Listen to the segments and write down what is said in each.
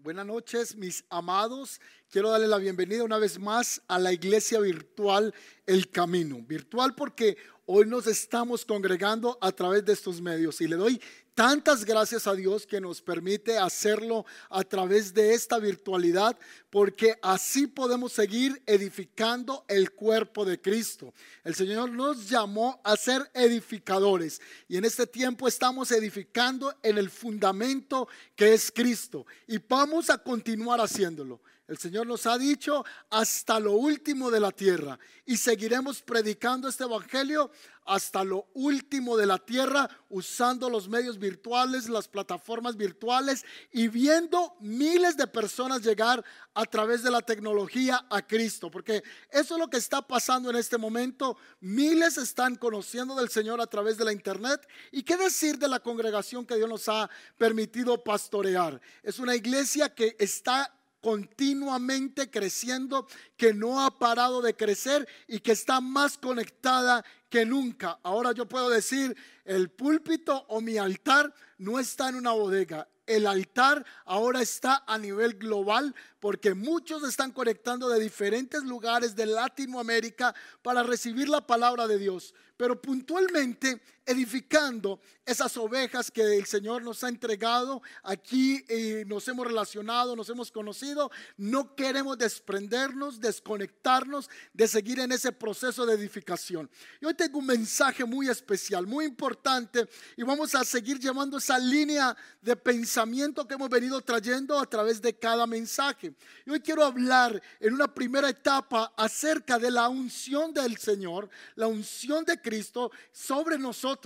Buenas noches, mis amados. Quiero darle la bienvenida una vez más a la iglesia virtual El Camino. Virtual porque hoy nos estamos congregando a través de estos medios y le doy tantas gracias a Dios que nos permite hacerlo a través de esta virtualidad, porque así podemos seguir edificando el cuerpo de Cristo. El Señor nos llamó a ser edificadores y en este tiempo estamos edificando en el fundamento que es Cristo y vamos a continuar haciéndolo. El Señor nos ha dicho hasta lo último de la tierra y seguiremos predicando este Evangelio hasta lo último de la tierra usando los medios virtuales, las plataformas virtuales y viendo miles de personas llegar a través de la tecnología a Cristo. Porque eso es lo que está pasando en este momento. Miles están conociendo del Señor a través de la internet. ¿Y qué decir de la congregación que Dios nos ha permitido pastorear? Es una iglesia que está continuamente creciendo, que no ha parado de crecer y que está más conectada que nunca. Ahora yo puedo decir, el púlpito o mi altar no está en una bodega. El altar ahora está a nivel global porque muchos están conectando de diferentes lugares de Latinoamérica para recibir la palabra de Dios pero puntualmente edificando esas ovejas que el Señor nos ha entregado. Aquí y nos hemos relacionado, nos hemos conocido. No queremos desprendernos, desconectarnos de seguir en ese proceso de edificación. Y hoy tengo un mensaje muy especial, muy importante, y vamos a seguir llevando esa línea de pensamiento que hemos venido trayendo a través de cada mensaje. Y hoy quiero hablar en una primera etapa acerca de la unción del Señor, la unción de Cristo sobre nosotros.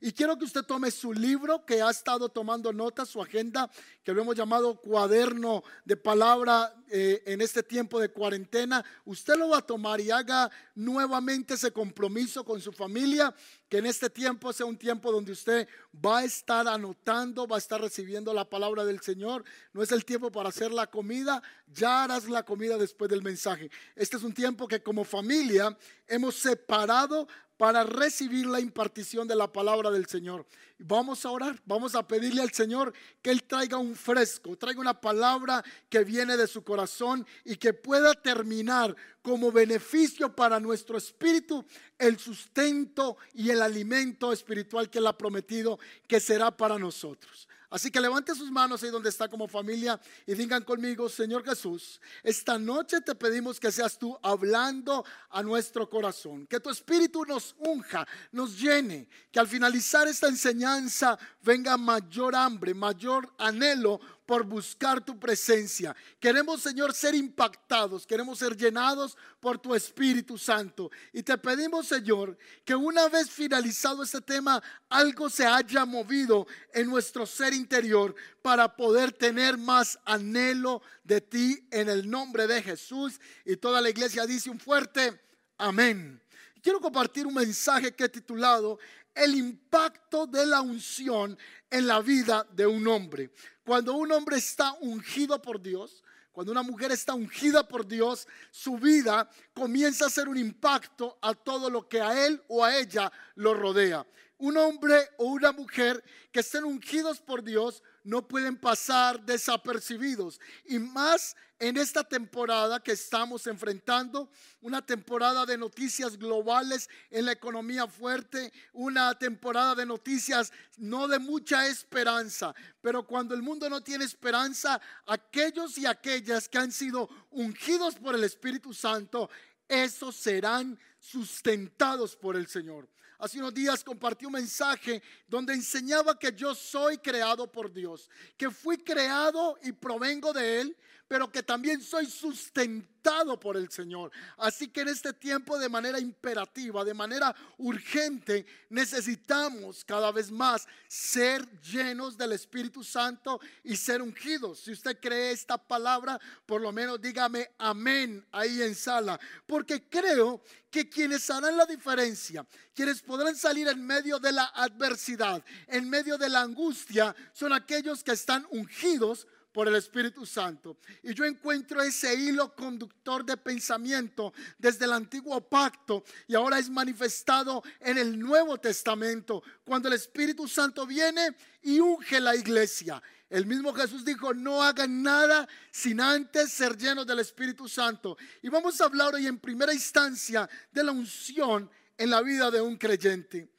Y quiero que usted tome su libro que ha estado tomando notas, su agenda, que lo hemos llamado cuaderno de palabra eh, en este tiempo de cuarentena. Usted lo va a tomar y haga nuevamente ese compromiso con su familia, que en este tiempo sea un tiempo donde usted va a estar anotando, va a estar recibiendo la palabra del Señor. No es el tiempo para hacer la comida, ya harás la comida después del mensaje. Este es un tiempo que como familia hemos separado para recibir la impartición de la palabra del Señor. Vamos a orar, vamos a pedirle al Señor que Él traiga un fresco, traiga una palabra que viene de su corazón y que pueda terminar como beneficio para nuestro espíritu el sustento y el alimento espiritual que Él ha prometido que será para nosotros. Así que levante sus manos ahí donde está como familia y digan conmigo, Señor Jesús, esta noche te pedimos que seas tú hablando a nuestro corazón, que tu espíritu nos unja, nos llene, que al finalizar esta enseñanza venga mayor hambre, mayor anhelo por buscar tu presencia. Queremos, Señor, ser impactados, queremos ser llenados por tu Espíritu Santo. Y te pedimos, Señor, que una vez finalizado este tema, algo se haya movido en nuestro ser interior para poder tener más anhelo de ti en el nombre de Jesús. Y toda la iglesia dice un fuerte amén. Quiero compartir un mensaje que he titulado El impacto de la unción en la vida de un hombre. Cuando un hombre está ungido por Dios, cuando una mujer está ungida por Dios, su vida comienza a hacer un impacto a todo lo que a él o a ella lo rodea. Un hombre o una mujer que estén ungidos por Dios no pueden pasar desapercibidos. Y más en esta temporada que estamos enfrentando, una temporada de noticias globales en la economía fuerte, una temporada de noticias no de mucha esperanza, pero cuando el mundo no tiene esperanza, aquellos y aquellas que han sido ungidos por el Espíritu Santo, esos serán sustentados por el Señor. Hace unos días compartí un mensaje donde enseñaba que yo soy creado por Dios, que fui creado y provengo de Él, pero que también soy sustentado por el Señor. Así que en este tiempo de manera imperativa, de manera urgente, necesitamos cada vez más ser llenos del Espíritu Santo y ser ungidos. Si usted cree esta palabra, por lo menos dígame amén ahí en sala, porque creo que quienes harán la diferencia, quienes podrán salir en medio de la adversidad, en medio de la angustia, son aquellos que están ungidos por el Espíritu Santo. Y yo encuentro ese hilo conductor de pensamiento desde el antiguo pacto y ahora es manifestado en el Nuevo Testamento, cuando el Espíritu Santo viene y unge la iglesia. El mismo Jesús dijo, no hagan nada sin antes ser llenos del Espíritu Santo. Y vamos a hablar hoy en primera instancia de la unción en la vida de un creyente.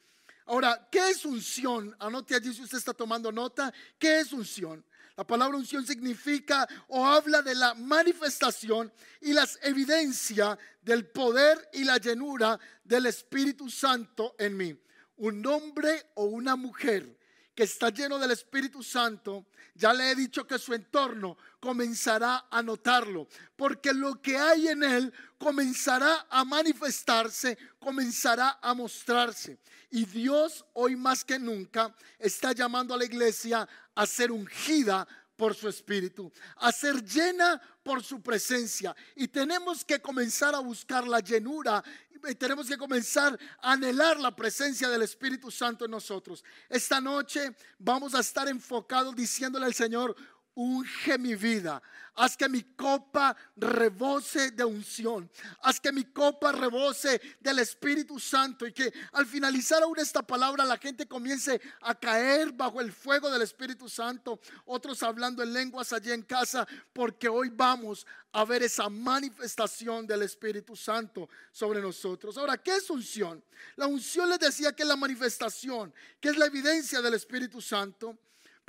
Ahora, ¿qué es unción? Anote allí si usted está tomando nota. ¿Qué es unción? La palabra unción significa o habla de la manifestación y las evidencias del poder y la llenura del Espíritu Santo en mí. Un hombre o una mujer que está lleno del Espíritu Santo, ya le he dicho que su entorno comenzará a notarlo, porque lo que hay en él comenzará a manifestarse, comenzará a mostrarse. Y Dios hoy más que nunca está llamando a la iglesia a ser ungida por su espíritu, a ser llena por su presencia. Y tenemos que comenzar a buscar la llenura tenemos que comenzar a anhelar la presencia del Espíritu Santo en nosotros. Esta noche vamos a estar enfocados diciéndole al Señor, unge mi vida. Haz que mi copa rebose de unción. Haz que mi copa rebose del Espíritu Santo. Y que al finalizar aún esta palabra la gente comience a caer bajo el fuego del Espíritu Santo. Otros hablando en lenguas allí en casa. Porque hoy vamos a ver esa manifestación del Espíritu Santo sobre nosotros. Ahora, ¿qué es unción? La unción les decía que es la manifestación, que es la evidencia del Espíritu Santo.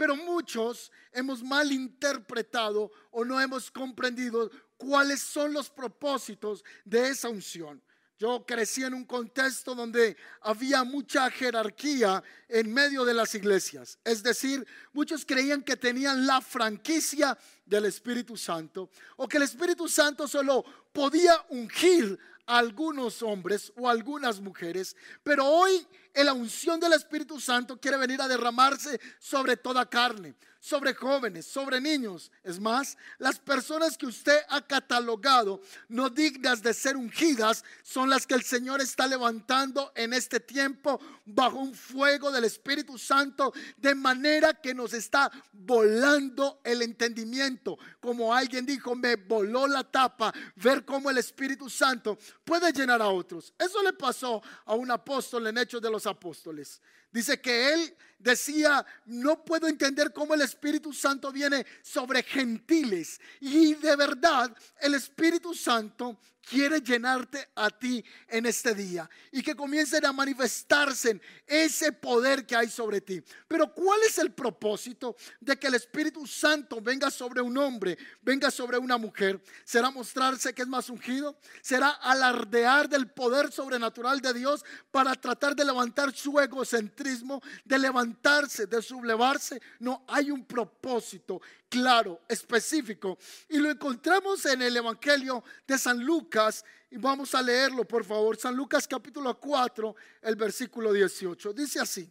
Pero muchos hemos malinterpretado o no hemos comprendido cuáles son los propósitos de esa unción. Yo crecí en un contexto donde había mucha jerarquía en medio de las iglesias. Es decir, muchos creían que tenían la franquicia del Espíritu Santo o que el Espíritu Santo solo podía ungir a algunos hombres o algunas mujeres, pero hoy la unción del Espíritu Santo quiere venir a derramarse sobre toda carne, sobre jóvenes, sobre niños. Es más, las personas que usted ha catalogado no dignas de ser ungidas son las que el Señor está levantando en este tiempo bajo un fuego del Espíritu Santo, de manera que nos está volando el entendimiento. Como alguien dijo, me voló la tapa ver cómo el Espíritu Santo puede llenar a otros. Eso le pasó a un apóstol en Hechos de los Apóstoles. Dice que él decía, no puedo entender cómo el Espíritu Santo viene sobre gentiles. Y de verdad, el Espíritu Santo quiere llenarte a ti en este día y que comiencen a manifestarse ese poder que hay sobre ti. Pero ¿cuál es el propósito de que el Espíritu Santo venga sobre un hombre, venga sobre una mujer? ¿Será mostrarse que es más ungido? ¿Será alardear del poder sobrenatural de Dios para tratar de levantar su egocentrismo, de levantarse, de sublevarse? No, hay un propósito claro, específico. Y lo encontramos en el Evangelio de San Lucas. Y vamos a leerlo, por favor. San Lucas capítulo 4, el versículo 18. Dice así.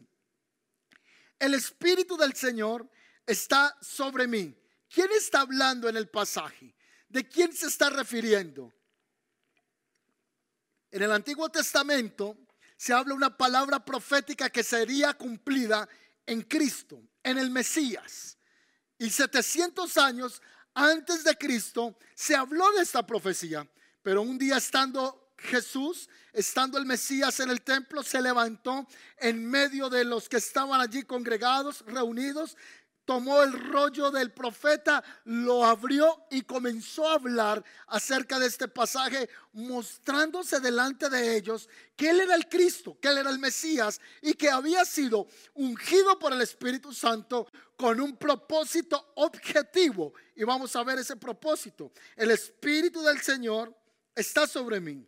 El Espíritu del Señor está sobre mí. ¿Quién está hablando en el pasaje? ¿De quién se está refiriendo? En el Antiguo Testamento se habla una palabra profética que sería cumplida en Cristo, en el Mesías. Y 700 años antes de Cristo se habló de esta profecía. Pero un día estando Jesús, estando el Mesías en el templo, se levantó en medio de los que estaban allí congregados, reunidos, tomó el rollo del profeta, lo abrió y comenzó a hablar acerca de este pasaje, mostrándose delante de ellos que él era el Cristo, que él era el Mesías y que había sido ungido por el Espíritu Santo con un propósito objetivo. Y vamos a ver ese propósito. El Espíritu del Señor está sobre mí,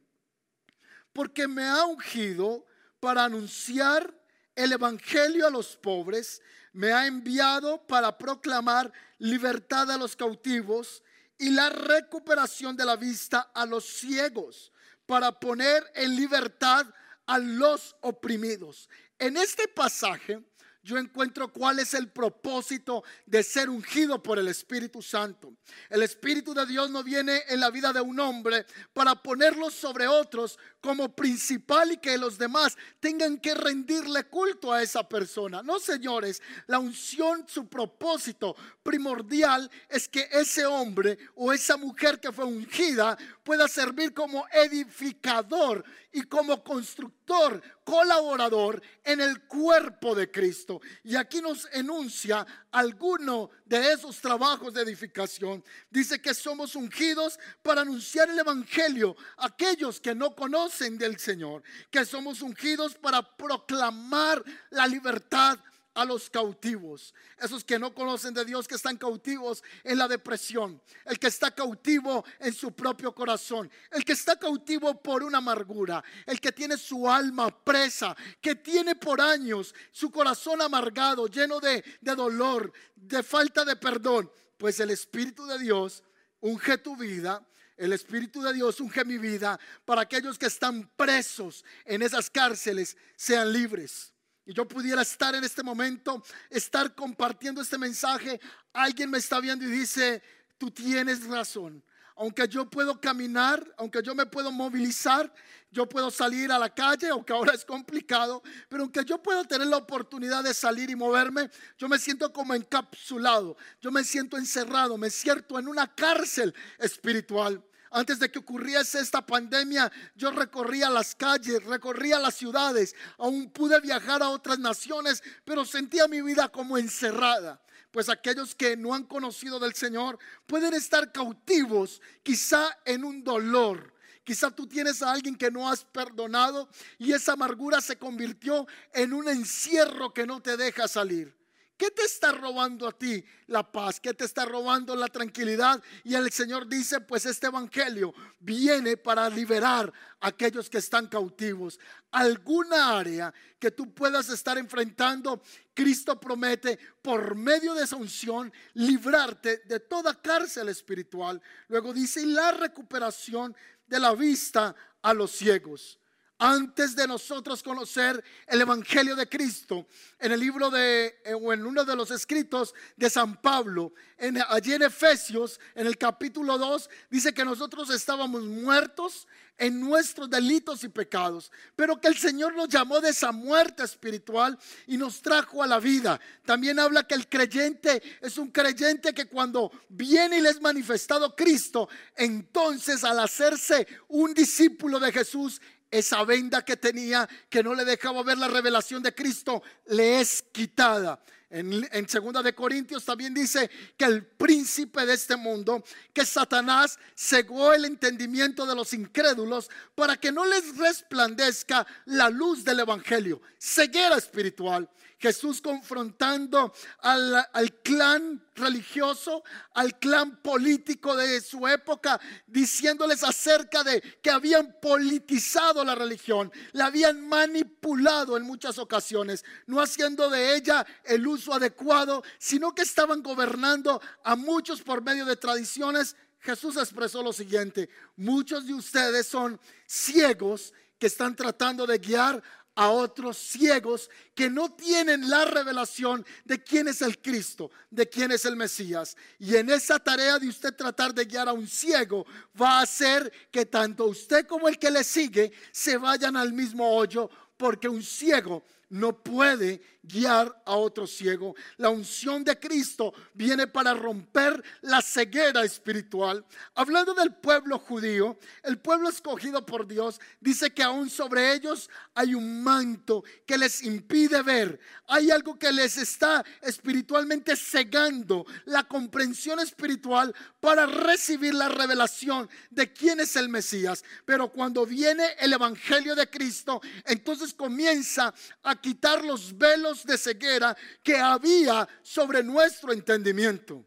porque me ha ungido para anunciar el Evangelio a los pobres, me ha enviado para proclamar libertad a los cautivos y la recuperación de la vista a los ciegos, para poner en libertad a los oprimidos. En este pasaje yo encuentro cuál es el propósito de ser ungido por el Espíritu Santo. El Espíritu de Dios no viene en la vida de un hombre para ponerlo sobre otros como principal y que los demás tengan que rendirle culto a esa persona. No, señores, la unción, su propósito primordial es que ese hombre o esa mujer que fue ungida pueda servir como edificador y como constructor, colaborador en el cuerpo de Cristo. Y aquí nos enuncia alguno de esos trabajos de edificación. Dice que somos ungidos para anunciar el Evangelio a aquellos que no conocen del Señor, que somos ungidos para proclamar la libertad a los cautivos, esos que no conocen de Dios, que están cautivos en la depresión, el que está cautivo en su propio corazón, el que está cautivo por una amargura, el que tiene su alma presa, que tiene por años su corazón amargado, lleno de, de dolor, de falta de perdón, pues el Espíritu de Dios unge tu vida. El Espíritu de Dios unge mi vida para aquellos que están presos en esas cárceles sean libres y yo pudiera estar en este momento, estar compartiendo este mensaje, alguien me está viendo y dice, tú tienes razón. Aunque yo puedo caminar, aunque yo me puedo movilizar, yo puedo salir a la calle, aunque ahora es complicado, pero aunque yo puedo tener la oportunidad de salir y moverme, yo me siento como encapsulado, yo me siento encerrado, me siento en una cárcel espiritual. Antes de que ocurriese esta pandemia, yo recorría las calles, recorría las ciudades, aún pude viajar a otras naciones, pero sentía mi vida como encerrada. Pues aquellos que no han conocido del Señor pueden estar cautivos, quizá en un dolor. Quizá tú tienes a alguien que no has perdonado y esa amargura se convirtió en un encierro que no te deja salir. ¿Qué te está robando a ti la paz? ¿Qué te está robando la tranquilidad? Y el Señor dice, pues este Evangelio viene para liberar a aquellos que están cautivos. Alguna área que tú puedas estar enfrentando, Cristo promete por medio de esa unción librarte de toda cárcel espiritual. Luego dice, y la recuperación de la vista a los ciegos antes de nosotros conocer el Evangelio de Cristo, en el libro de, eh, o en uno de los escritos de San Pablo, en, allí en Efesios, en el capítulo 2, dice que nosotros estábamos muertos en nuestros delitos y pecados, pero que el Señor nos llamó de esa muerte espiritual y nos trajo a la vida. También habla que el creyente es un creyente que cuando viene y le es manifestado Cristo, entonces al hacerse un discípulo de Jesús, esa venda que tenía que no le dejaba ver la revelación de Cristo le es quitada. En, en segunda de Corintios también dice que el príncipe de este mundo, que Satanás cegó el entendimiento de los incrédulos para que no les resplandezca la luz del evangelio, ceguera espiritual. Jesús confrontando al, clan religioso, al clan político de su época, diciéndoles acerca de que habían politizado la religión, la habían manipulado en muchas ocasiones, no haciendo de ella el uso adecuado, sino que estaban gobernando a muchos por medio de tradiciones. Jesús expresó lo siguiente, muchos de ustedes son ciegos que están tratando de guiar a otros ciegos que no tienen la revelación de quién es el Cristo, de quién es el Mesías. Y en esa tarea de usted tratar de guiar a un ciego, va a hacer que tanto usted como el que le sigue se vayan al mismo hoyo, porque un ciego no puede guiar a otro ciego. La unción de Cristo viene para romper la ceguera espiritual. Hablando del pueblo judío, el pueblo escogido por Dios, dice que aún sobre ellos hay un manto que les impide ver. Hay algo que les está espiritualmente cegando la comprensión espiritual para recibir la revelación de quién es el Mesías. Pero cuando viene el Evangelio de Cristo, entonces comienza a quitar los velos de ceguera que había sobre nuestro entendimiento.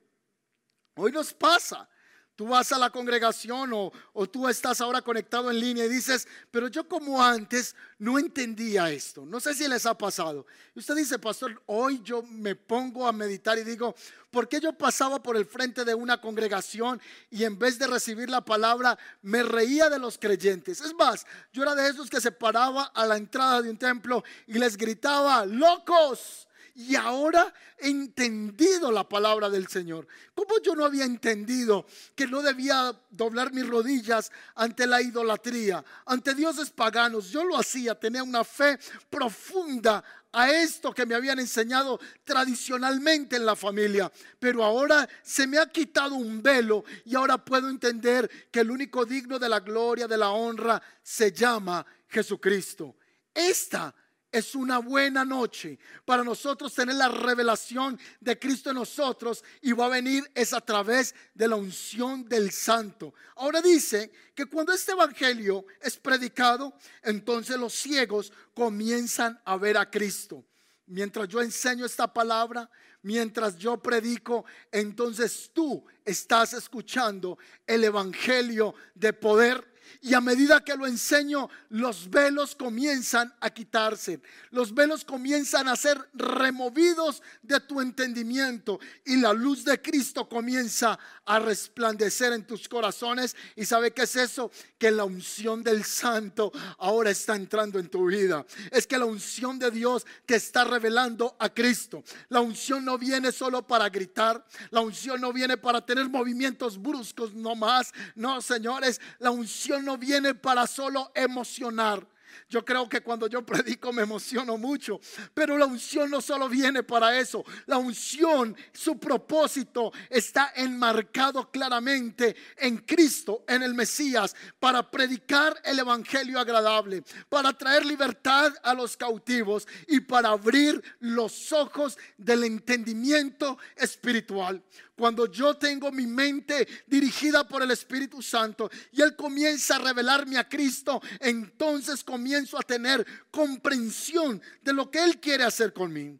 Hoy nos pasa. Tú vas a la congregación o, o, tú estás ahora conectado en línea y dices, pero yo como antes no entendía esto. No sé si les ha pasado. Y usted dice, pastor, hoy yo me pongo a meditar y digo, ¿por qué yo pasaba por el frente de una congregación y en vez de recibir la palabra me reía de los creyentes? Es más, yo era de esos que se paraba a la entrada de un templo y les gritaba, locos y ahora he entendido la palabra del Señor. ¿Cómo yo no había entendido que no debía doblar mis rodillas ante la idolatría, ante dioses paganos? Yo lo hacía, tenía una fe profunda a esto que me habían enseñado tradicionalmente en la familia. Pero ahora se me ha quitado un velo y ahora puedo entender que el único digno de la gloria, de la honra, se llama Jesucristo. Esta es una buena noche para nosotros tener la revelación de Cristo en nosotros y va a venir es a través de la unción del santo. Ahora dice que cuando este evangelio es predicado, entonces los ciegos comienzan a ver a Cristo. Mientras yo enseño esta palabra, mientras yo predico, entonces tú estás escuchando el evangelio de poder y a medida que lo enseño, los velos comienzan a quitarse. Los velos comienzan a ser removidos de tu entendimiento. Y la luz de Cristo comienza a resplandecer en tus corazones. ¿Y sabe qué es eso? Que la unción del Santo ahora está entrando en tu vida. Es que la unción de Dios te está revelando a Cristo. La unción no viene solo para gritar. La unción no viene para tener movimientos bruscos, no más. No, señores, la unción no viene para solo emocionar. Yo creo que cuando yo predico me emociono mucho, pero la unción no solo viene para eso. La unción, su propósito está enmarcado claramente en Cristo, en el Mesías, para predicar el Evangelio agradable, para traer libertad a los cautivos y para abrir los ojos del entendimiento espiritual. Cuando yo tengo mi mente dirigida por el Espíritu Santo y Él comienza a revelarme a Cristo, entonces comienzo a tener comprensión de lo que Él quiere hacer conmigo.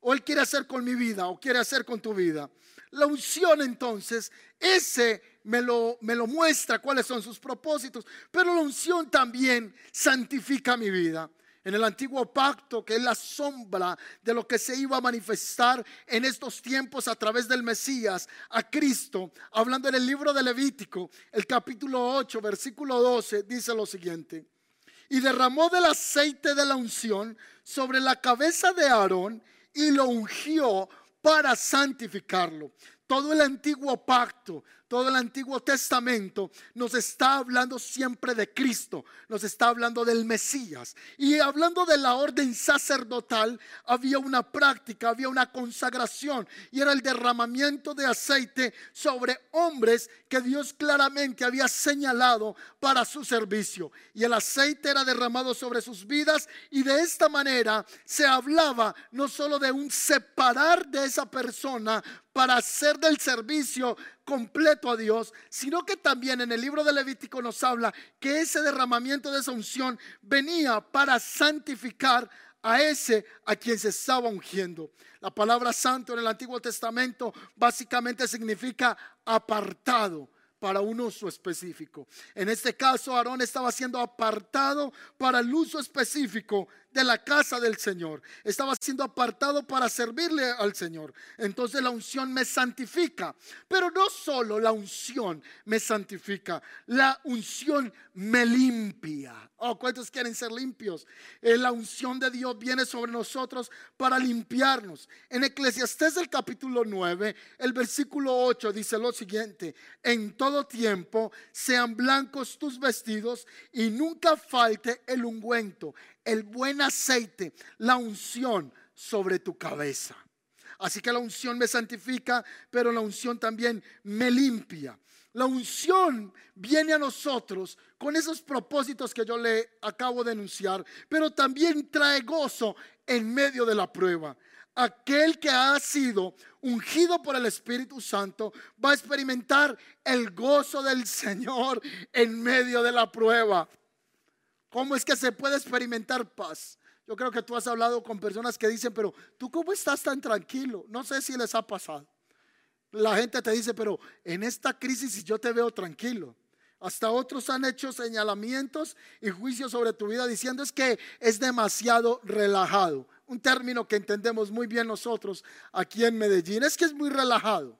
O Él quiere hacer con mi vida o quiere hacer con tu vida. La unción entonces, ese me lo, me lo muestra cuáles son sus propósitos, pero la unción también santifica mi vida en el antiguo pacto, que es la sombra de lo que se iba a manifestar en estos tiempos a través del Mesías, a Cristo, hablando en el libro de Levítico, el capítulo 8, versículo 12, dice lo siguiente, y derramó del aceite de la unción sobre la cabeza de Aarón y lo ungió para santificarlo. Todo el antiguo pacto, todo el Antiguo Testamento nos está hablando siempre de Cristo, nos está hablando del Mesías. Y hablando de la orden sacerdotal, había una práctica, había una consagración y era el derramamiento de aceite sobre hombres que Dios claramente había señalado para su servicio. Y el aceite era derramado sobre sus vidas y de esta manera se hablaba no solo de un separar de esa persona para hacer del servicio completo a Dios, sino que también en el libro de Levítico nos habla que ese derramamiento de esa unción venía para santificar a ese a quien se estaba ungiendo. La palabra santo en el Antiguo Testamento básicamente significa apartado para un uso específico. En este caso, Aarón estaba siendo apartado para el uso específico de la casa del Señor. Estaba siendo apartado para servirle al Señor. Entonces la unción me santifica. Pero no solo la unción me santifica, la unción me limpia. Oh, ¿cuántos quieren ser limpios? Eh, la unción de Dios viene sobre nosotros para limpiarnos. En Eclesiastés el capítulo 9, el versículo 8 dice lo siguiente, en todo tiempo sean blancos tus vestidos y nunca falte el ungüento el buen aceite, la unción sobre tu cabeza. Así que la unción me santifica, pero la unción también me limpia. La unción viene a nosotros con esos propósitos que yo le acabo de enunciar, pero también trae gozo en medio de la prueba. Aquel que ha sido ungido por el Espíritu Santo va a experimentar el gozo del Señor en medio de la prueba. ¿Cómo es que se puede experimentar paz? Yo creo que tú has hablado con personas que dicen, pero tú cómo estás tan tranquilo? No sé si les ha pasado. La gente te dice, pero en esta crisis yo te veo tranquilo. Hasta otros han hecho señalamientos y juicios sobre tu vida diciendo es que es demasiado relajado. Un término que entendemos muy bien nosotros aquí en Medellín. Es que es muy relajado.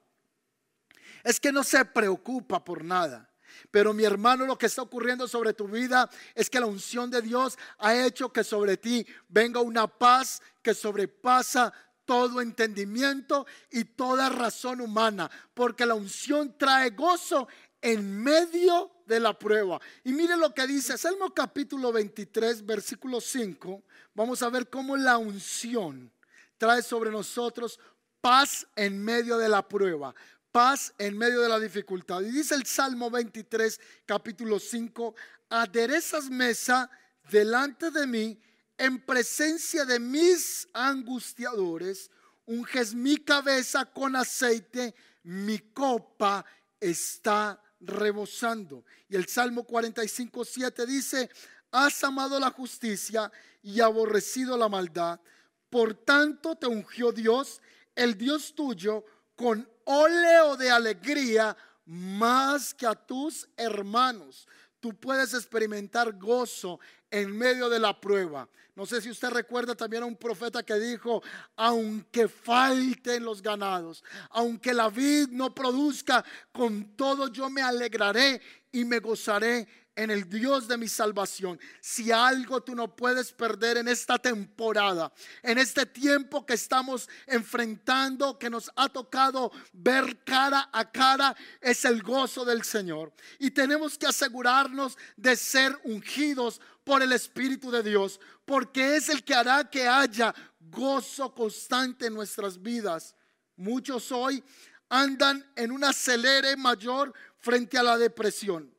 Es que no se preocupa por nada. Pero mi hermano, lo que está ocurriendo sobre tu vida es que la unción de Dios ha hecho que sobre ti venga una paz que sobrepasa todo entendimiento y toda razón humana, porque la unción trae gozo en medio de la prueba. Y mire lo que dice Salmo capítulo 23, versículo 5. Vamos a ver cómo la unción trae sobre nosotros paz en medio de la prueba, paz en medio de la dificultad. Y dice el Salmo 23, capítulo 5, aderezas mesa delante de mí en presencia de mis angustiadores, unges mi cabeza con aceite, mi copa está rebosando. Y el Salmo 45, 7 dice, has amado la justicia y aborrecido la maldad. Por tanto te ungió Dios, el Dios tuyo, con óleo de alegría más que a tus hermanos. Tú puedes experimentar gozo en medio de la prueba. No sé si usted recuerda también a un profeta que dijo, aunque falten los ganados, aunque la vid no produzca, con todo yo me alegraré y me gozaré en el Dios de mi salvación. Si algo tú no puedes perder en esta temporada, en este tiempo que estamos enfrentando, que nos ha tocado ver cara a cara, es el gozo del Señor. Y tenemos que asegurarnos de ser ungidos por el Espíritu de Dios, porque es el que hará que haya gozo constante en nuestras vidas. Muchos hoy andan en un acelere mayor frente a la depresión.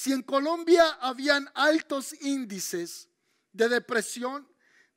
Si en Colombia habían altos índices de depresión,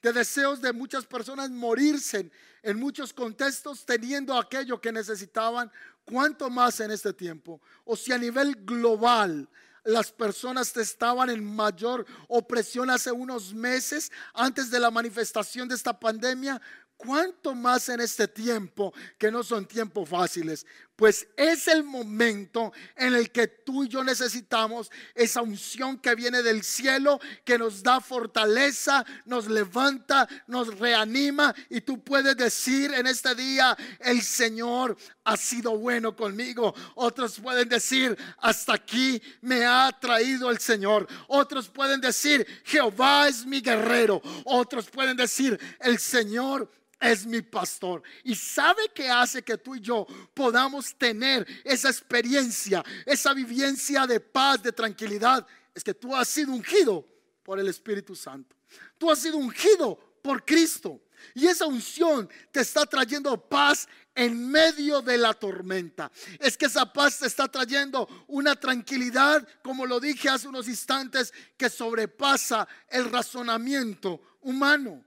de deseos de muchas personas morirse en, muchos contextos teniendo aquello que necesitaban, ¿cuánto más en este tiempo? O si a nivel global las personas estaban en mayor opresión hace unos meses antes de la manifestación de esta pandemia, ¿Cuánto más en este tiempo que no son tiempos fáciles? Pues es el momento en el que tú y yo necesitamos esa unción que viene del cielo, que nos da fortaleza, nos levanta, nos reanima. Y tú puedes decir en este día, el Señor ha sido bueno conmigo. Otros pueden decir, hasta aquí me ha traído el Señor. Otros pueden decir, Jehová es mi guerrero. Otros pueden decir, el Señor es mi pastor. Y sabe que hace que tú y yo podamos tener esa experiencia, esa vivencia de paz, de tranquilidad. Es que tú has sido ungido por el Espíritu Santo. Tú has sido ungido por Cristo. Y esa unción te está trayendo paz en medio de la tormenta. Es que esa paz te está trayendo una tranquilidad, como lo dije hace unos instantes, que sobrepasa el razonamiento humano.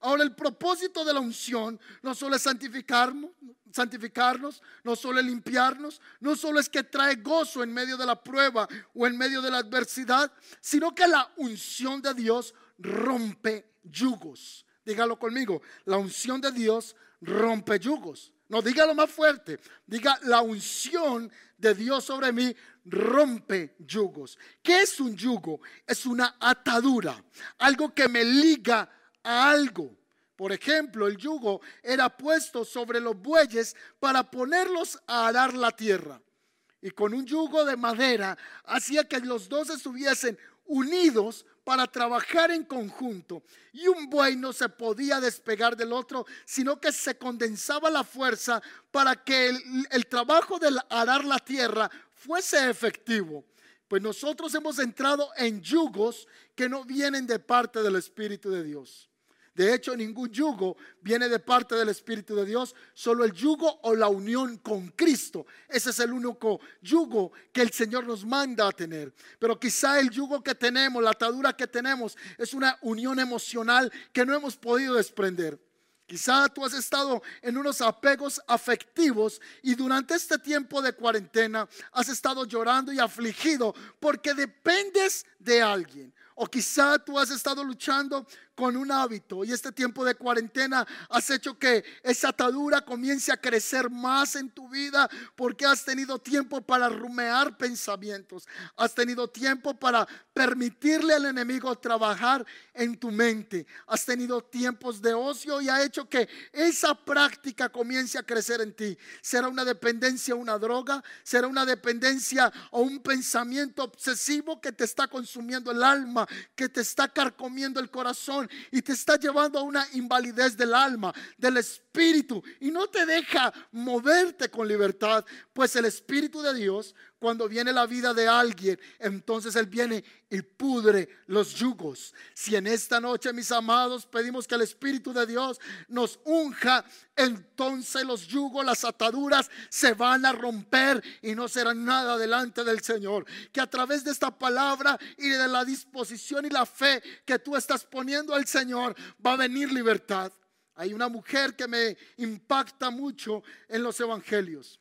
Ahora el propósito de la unción no solo es santificarnos, santificarnos, no solo es limpiarnos, no solo es que trae gozo en medio de la prueba o en medio de la adversidad, sino que la unción de Dios rompe yugos. Dígalo conmigo, la unción de Dios rompe yugos. No, dígalo más fuerte. Diga, la unción de Dios sobre mí rompe yugos. ¿Qué es un yugo? Es una atadura, algo que me liga algo. Por ejemplo, el yugo era puesto sobre los bueyes para ponerlos a arar la tierra. Y con un yugo de madera hacía que los dos estuviesen unidos para trabajar en conjunto. Y un buey no se podía despegar del otro, sino que se condensaba la fuerza para que el, el trabajo de arar la tierra fuese efectivo. Pues nosotros hemos entrado en yugos que no vienen de parte del Espíritu de Dios. De hecho, ningún yugo viene de parte del Espíritu de Dios, solo el yugo o la unión con Cristo. Ese es el único yugo que el Señor nos manda a tener. Pero quizá el yugo que tenemos, la atadura que tenemos, es una unión emocional que no hemos podido desprender. Quizá tú has estado en unos apegos afectivos y durante este tiempo de cuarentena has estado llorando y afligido porque dependes de alguien. O quizá tú has estado luchando con un hábito. Y este tiempo de cuarentena has hecho que esa atadura comience a crecer más en tu vida porque has tenido tiempo para rumear pensamientos, has tenido tiempo para permitirle al enemigo trabajar en tu mente, has tenido tiempos de ocio y ha hecho que esa práctica comience a crecer en ti. Será una dependencia una droga, será una dependencia o un pensamiento obsesivo que te está consumiendo el alma, que te está carcomiendo el corazón y te está llevando a una invalidez del alma, del espíritu y no te deja moverte con libertad, pues el Espíritu de Dios cuando viene la vida de alguien, entonces Él viene y pudre los yugos. Si en esta noche, mis amados, pedimos que el Espíritu de Dios nos unja, entonces los yugos, las ataduras se van a romper y no serán nada delante del Señor. Que a través de esta palabra y de la disposición y la fe que tú estás poniendo al Señor, va a venir libertad. Hay una mujer que me impacta mucho en los evangelios.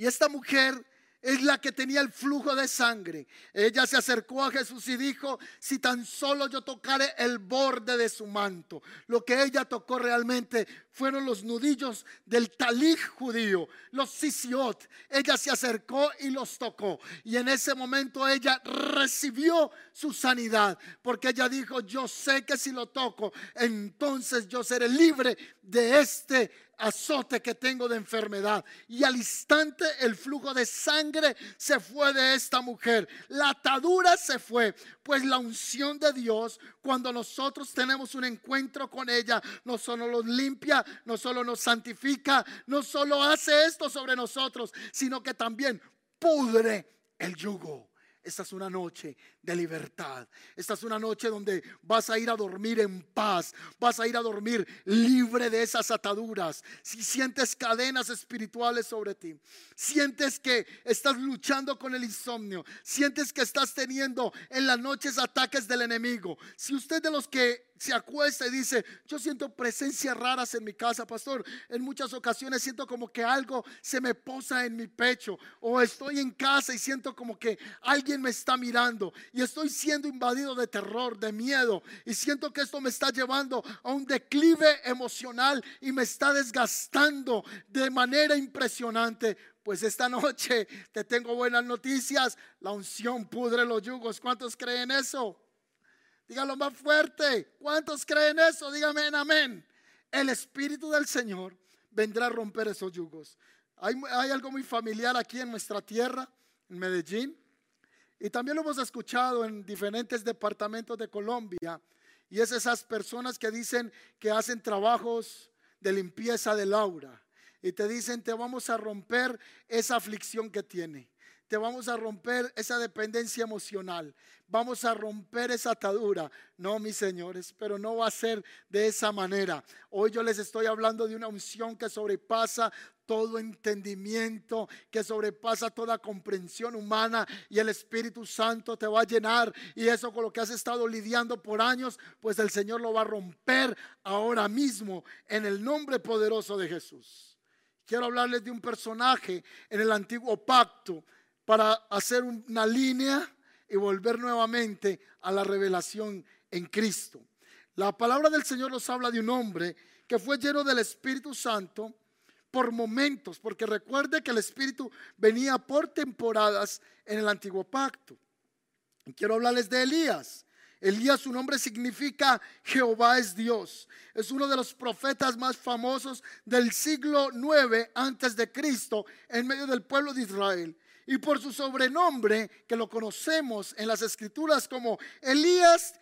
Y esta mujer es la que tenía el flujo de sangre. Ella se acercó a Jesús y dijo, si tan solo yo tocare el borde de su manto. Lo que ella tocó realmente fueron los nudillos del talij judío, los sisiot. Ella se acercó y los tocó. Y en ese momento ella recibió su sanidad, porque ella dijo, yo sé que si lo toco, entonces yo seré libre de este azote que tengo de enfermedad. Y al instante el flujo de sangre se fue de esta mujer. La atadura se fue. Pues la unción de Dios, cuando nosotros tenemos un encuentro con ella, no solo nos limpia, no solo nos santifica, no solo hace esto sobre nosotros, sino que también pudre el yugo. Esta es una noche de libertad. Esta es una noche donde vas a ir a dormir en paz. Vas a ir a dormir libre de esas ataduras. Si sientes cadenas espirituales sobre ti. Sientes que estás luchando con el insomnio. Sientes que estás teniendo en las noches ataques del enemigo. Si usted de los que se acuesta y dice, yo siento presencias raras en mi casa, pastor. En muchas ocasiones siento como que algo se me posa en mi pecho. O estoy en casa y siento como que alguien me está mirando. Y estoy siendo invadido de terror, de miedo. Y siento que esto me está llevando a un declive emocional y me está desgastando de manera impresionante. Pues esta noche te tengo buenas noticias. La unción pudre los yugos. ¿Cuántos creen eso? Dígalo más fuerte. ¿Cuántos creen eso? Dígame en amén. El Espíritu del Señor vendrá a romper esos yugos. Hay, hay, algo muy familiar aquí en nuestra tierra, en Medellín, y también lo hemos escuchado en diferentes departamentos de Colombia, y es esas personas que dicen que hacen trabajos de limpieza del aura, y te dicen, te vamos a romper esa aflicción que tiene te vamos a romper esa dependencia emocional, vamos a romper esa atadura. No, mis señores, pero no va a ser de esa manera. Hoy yo les estoy hablando de una unción que sobrepasa todo entendimiento, que sobrepasa toda comprensión humana y el Espíritu Santo te va a llenar y eso con lo que has estado lidiando por años, pues el Señor lo va a romper ahora mismo en el nombre poderoso de Jesús. Quiero hablarles de un personaje en el antiguo pacto para hacer una línea y volver nuevamente a la revelación en Cristo. La palabra del Señor nos habla de un hombre que fue lleno del Espíritu Santo por momentos, porque recuerde que el Espíritu venía por temporadas en el antiguo pacto. quiero hablarles de Elías. Elías, su nombre significa Jehová es Dios. Es uno de los profetas más famosos del siglo 9 antes de Cristo en medio del pueblo de Israel y por su sobrenombre, que lo conocemos en las escrituras como Elías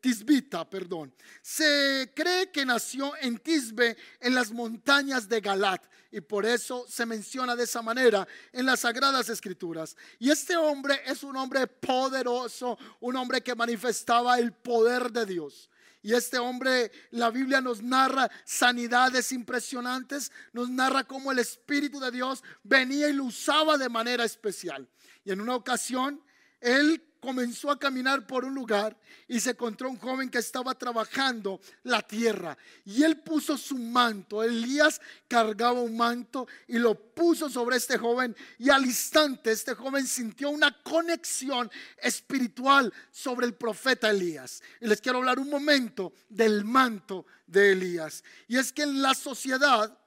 Tisbita, perdón. Se cree que nació en Tisbe, en las montañas de Galat, y por eso se menciona de esa manera en las sagradas escrituras. Y este hombre es un hombre poderoso, un hombre que manifestaba el poder de Dios. Y este hombre, la Biblia nos narra sanidades impresionantes, nos narra cómo el Espíritu de Dios venía y lo usaba de manera especial. Y en una ocasión, él comenzó a caminar por un lugar y se encontró un joven que estaba trabajando la tierra. Y él puso su manto. Elías cargaba un manto y lo puso sobre este joven. Y al instante este joven sintió una conexión espiritual sobre el profeta Elías. Y les quiero hablar un momento del manto de Elías. Y es que en la sociedad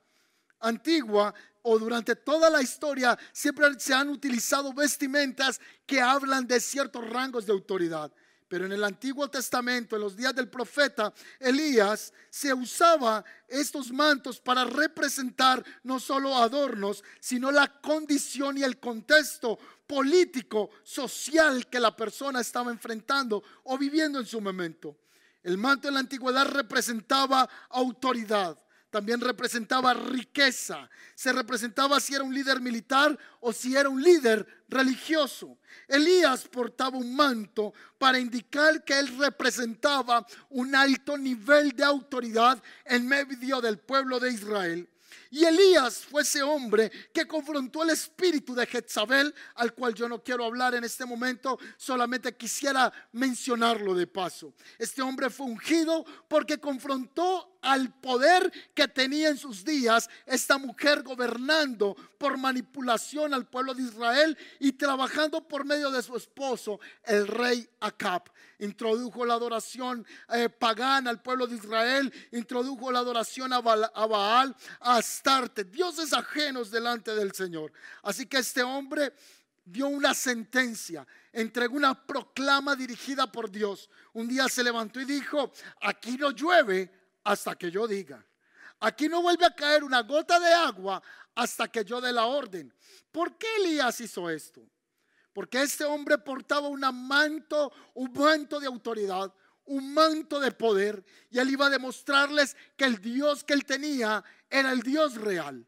antigua o durante toda la historia siempre se han utilizado vestimentas que hablan de ciertos rangos de autoridad. Pero en el Antiguo Testamento, en los días del profeta Elías, se usaba estos mantos para representar no solo adornos, sino la condición y el contexto político, social que la persona estaba enfrentando o viviendo en su momento. El manto en la antigüedad representaba autoridad, también representaba riqueza, se representaba si era un líder militar o si era un líder religioso. Elías portaba un manto para indicar que él representaba un alto nivel de autoridad en medio del pueblo de Israel. Y Elías fue ese hombre que confrontó el espíritu de Jezabel, al cual yo no quiero hablar en este momento, solamente quisiera mencionarlo de paso. Este hombre fue ungido porque confrontó al poder que tenía en sus días esta mujer gobernando por manipulación al pueblo de Israel y trabajando por medio de su esposo, el rey Acab. Introdujo la adoración eh, pagana al pueblo de Israel, introdujo la adoración a Baal, a Astarte, dioses ajenos delante del Señor. Así que este hombre dio una sentencia, entregó una proclama dirigida por Dios. Un día se levantó y dijo, aquí no llueve hasta que yo diga. Aquí no vuelve a caer una gota de agua hasta que yo dé la orden. ¿Por qué Elías hizo esto? Porque este hombre portaba un manto, un manto de autoridad, un manto de poder, y él iba a demostrarles que el Dios que él tenía era el Dios real.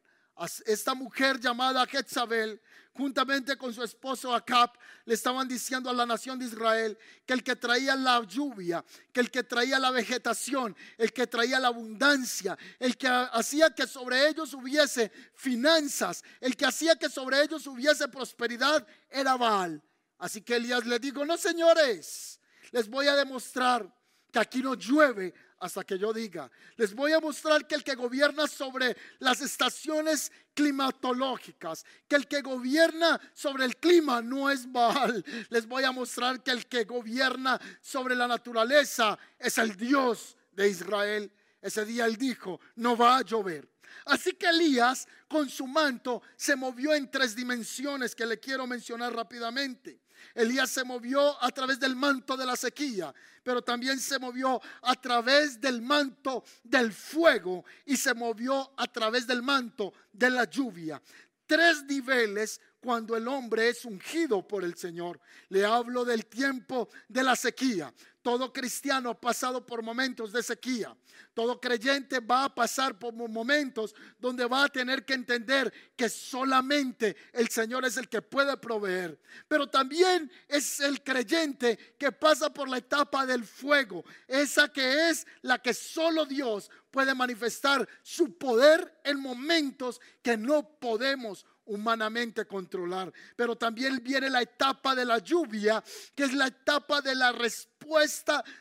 Esta mujer llamada Jezabel juntamente con su esposo Acab, le estaban diciendo a la nación de Israel que el que traía la lluvia, que el que traía la vegetación, el que traía la abundancia, el que hacía que sobre ellos hubiese finanzas, el que hacía que sobre ellos hubiese prosperidad, era Baal. Así que Elías le dijo, no señores, les voy a demostrar que aquí no llueve hasta que yo diga. Les voy a mostrar que el que gobierna sobre las estaciones climatológicas, que el que gobierna sobre el clima no es Baal. Les voy a mostrar que el que gobierna sobre la naturaleza es el Dios de Israel. Ese día él dijo, no va a llover. Así que Elías con su manto se movió en tres dimensiones que le quiero mencionar rápidamente. Elías se movió a través del manto de la sequía, pero también se movió a través del manto del fuego y se movió a través del manto de la lluvia. Tres niveles cuando el hombre es ungido por el Señor. Le hablo del tiempo de la sequía. Todo cristiano ha pasado por momentos de sequía. Todo creyente va a pasar por momentos donde va a tener que entender que solamente el Señor es el que puede proveer. Pero también es el creyente que pasa por la etapa del fuego, esa que es la que solo Dios puede manifestar su poder en momentos que no podemos humanamente controlar. Pero también viene la etapa de la lluvia, que es la etapa de la respuesta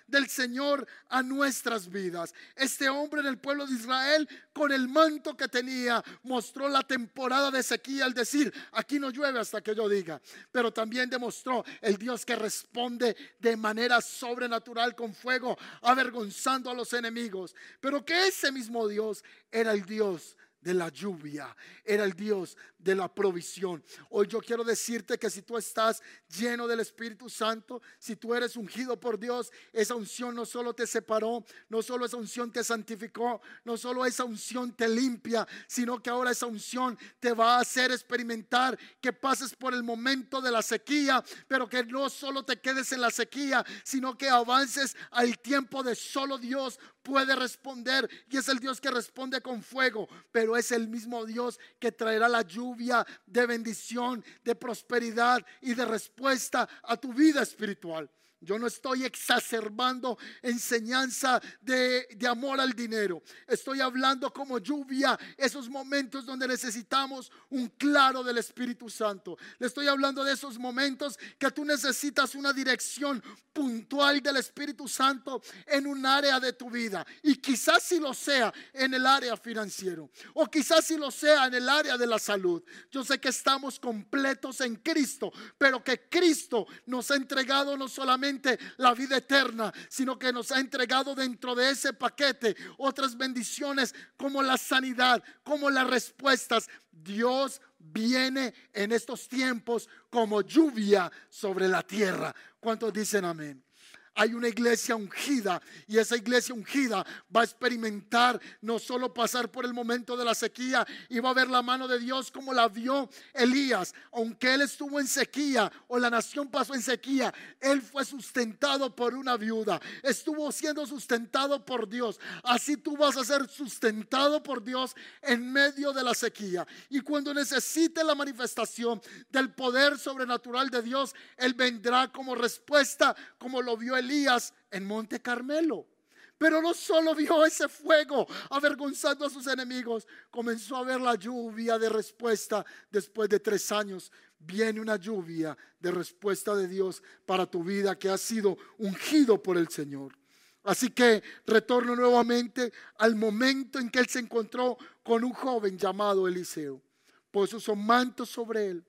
del Señor a nuestras vidas. Este hombre en el pueblo de Israel, con el manto que tenía, mostró la temporada de sequía al decir, aquí no llueve hasta que yo diga. Pero también demostró el Dios que responde de manera sobrenatural con fuego, avergonzando a los enemigos. Pero que ese mismo Dios era el Dios de la lluvia, era el Dios de la provisión. Hoy yo quiero decirte que si tú estás lleno del Espíritu Santo, si tú eres ungido por Dios, esa unción no solo te separó, no solo esa unción te santificó, no solo esa unción te limpia, sino que ahora esa unción te va a hacer experimentar que pases por el momento de la sequía, pero que no solo te quedes en la sequía, sino que avances al tiempo de solo Dios puede responder y es el Dios que responde con fuego, pero es el mismo Dios que traerá la lluvia de bendición, de prosperidad y de respuesta a tu vida espiritual. Yo no estoy exacerbando enseñanza de, amor al dinero. Estoy hablando como lluvia, esos momentos donde necesitamos un claro del Espíritu Santo. Le estoy hablando de esos momentos que tú necesitas una dirección puntual del Espíritu Santo en un área de tu vida. Y quizás si lo sea en el área financiero. O quizás si lo sea en el área de la salud. Yo sé que estamos completos en Cristo, pero que Cristo nos ha entregado no solamente la vida eterna, sino que nos ha entregado dentro de ese paquete otras bendiciones como la sanidad, como las respuestas. Dios viene en estos tiempos como lluvia sobre la tierra. ¿Cuántos dicen amén? Hay una iglesia ungida y esa iglesia ungida va a experimentar no solo pasar por el momento de la sequía y va a ver la mano de Dios como la vio Elías, aunque él estuvo en sequía o la nación pasó en sequía, él fue sustentado por una viuda, estuvo siendo sustentado por Dios. Así tú vas a ser sustentado por Dios en medio de la sequía. Y cuando necesite la manifestación del poder sobrenatural de Dios, él vendrá como respuesta, como lo vio Elías en Monte Carmelo. Pero no solo vio ese fuego avergonzando a sus enemigos, comenzó a ver la lluvia de respuesta después de tres años. Viene una lluvia de respuesta de Dios para tu vida que ha sido ungido por el Señor. Así que retorno nuevamente al momento en que él se encontró con un joven llamado Eliseo. Puso su manto sobre él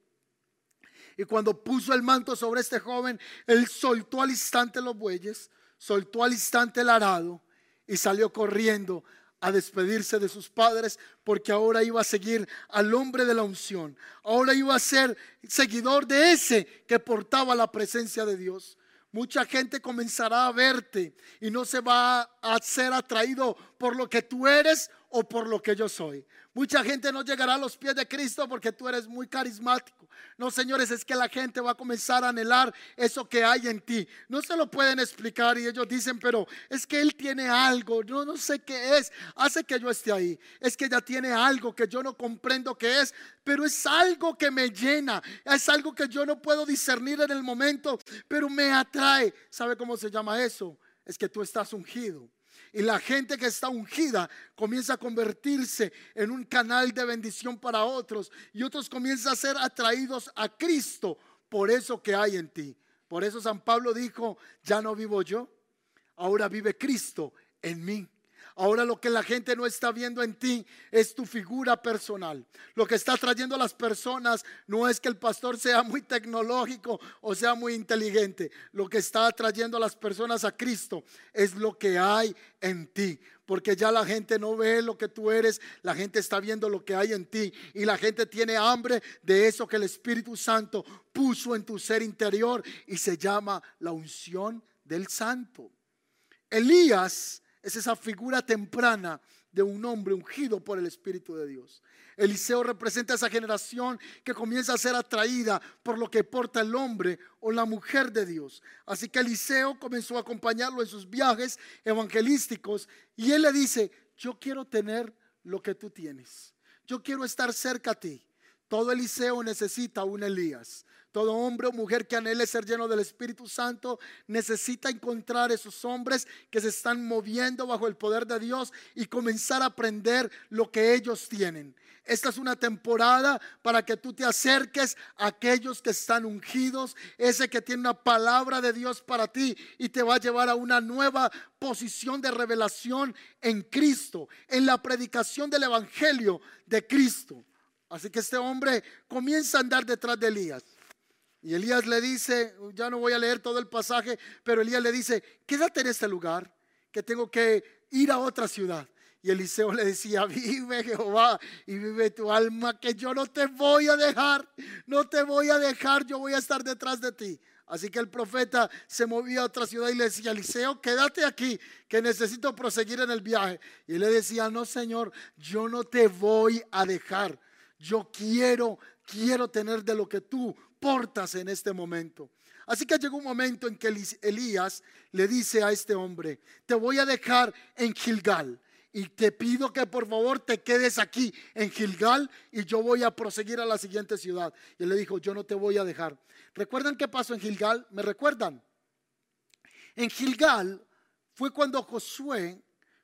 y cuando puso el manto sobre este joven, él soltó al instante los bueyes, soltó al instante el arado y salió corriendo a despedirse de sus padres porque ahora iba a seguir al hombre de la unción. Ahora iba a ser seguidor de ese que portaba la presencia de Dios. Mucha gente comenzará a verte y no se va a ser atraído por lo que tú eres o por lo que yo soy. Mucha gente no llegará a los pies de Cristo porque tú eres muy carismático. No, señores, es que la gente va a comenzar a anhelar eso que hay en ti. No se lo pueden explicar y ellos dicen, pero es que Él tiene algo, no, no sé qué es, hace que yo esté ahí. Es que ella tiene algo que yo no comprendo qué es, pero es algo que me llena, es algo que yo no puedo discernir en el momento, pero me atrae. ¿Sabe cómo se llama eso? Es que tú estás ungido. Y la gente que está ungida comienza a convertirse en un canal de bendición para otros. Y otros comienzan a ser atraídos a Cristo por eso que hay en ti. Por eso San Pablo dijo, ya no vivo yo, ahora vive Cristo en mí. Ahora lo que la gente no está viendo en ti es tu figura personal. Lo que está trayendo a las personas no es que el pastor sea muy tecnológico o sea muy inteligente. Lo que está trayendo a las personas a Cristo es lo que hay en ti. Porque ya la gente no ve lo que tú eres, la gente está viendo lo que hay en ti. Y la gente tiene hambre de eso que el Espíritu Santo puso en tu ser interior y se llama la unción del Santo. Elías es esa figura temprana de un hombre ungido por el Espíritu de Dios. Eliseo representa esa generación que comienza a ser atraída por lo que porta el hombre o la mujer de Dios. Así que Eliseo comenzó a acompañarlo en sus viajes evangelísticos y él le dice, yo quiero tener lo que tú tienes. Yo quiero estar cerca a ti. Todo Eliseo necesita un Elías. Todo hombre o mujer que anhele ser lleno del Espíritu Santo necesita encontrar esos hombres que se están moviendo bajo el poder de Dios y comenzar a aprender lo que ellos tienen. Esta es una temporada para que tú te acerques a aquellos que están ungidos, ese que tiene una palabra de Dios para ti y te va a llevar a una nueva posición de revelación en Cristo, en la predicación del Evangelio de Cristo. Así que este hombre comienza a andar detrás de Elías. Y Elías le dice, ya no voy a leer todo el pasaje, pero Elías le dice, quédate en este lugar, que tengo que ir a otra ciudad. Y Eliseo le decía, vive Jehová y vive tu alma, que yo no te voy a dejar, no te voy a dejar, yo voy a estar detrás de ti. Así que el profeta se movía a otra ciudad y le decía, Eliseo, quédate aquí, que necesito proseguir en el viaje. Y le decía, no, Señor, yo no te voy a dejar. Yo quiero, quiero tener de lo que tú portas en este momento. Así que llegó un momento en que Elías le dice a este hombre, te voy a dejar en Gilgal y te pido que por favor te quedes aquí en Gilgal y yo voy a proseguir a la siguiente ciudad. Y él le dijo, yo no te voy a dejar. ¿Recuerdan qué pasó en Gilgal? ¿Me recuerdan? En Gilgal fue cuando Josué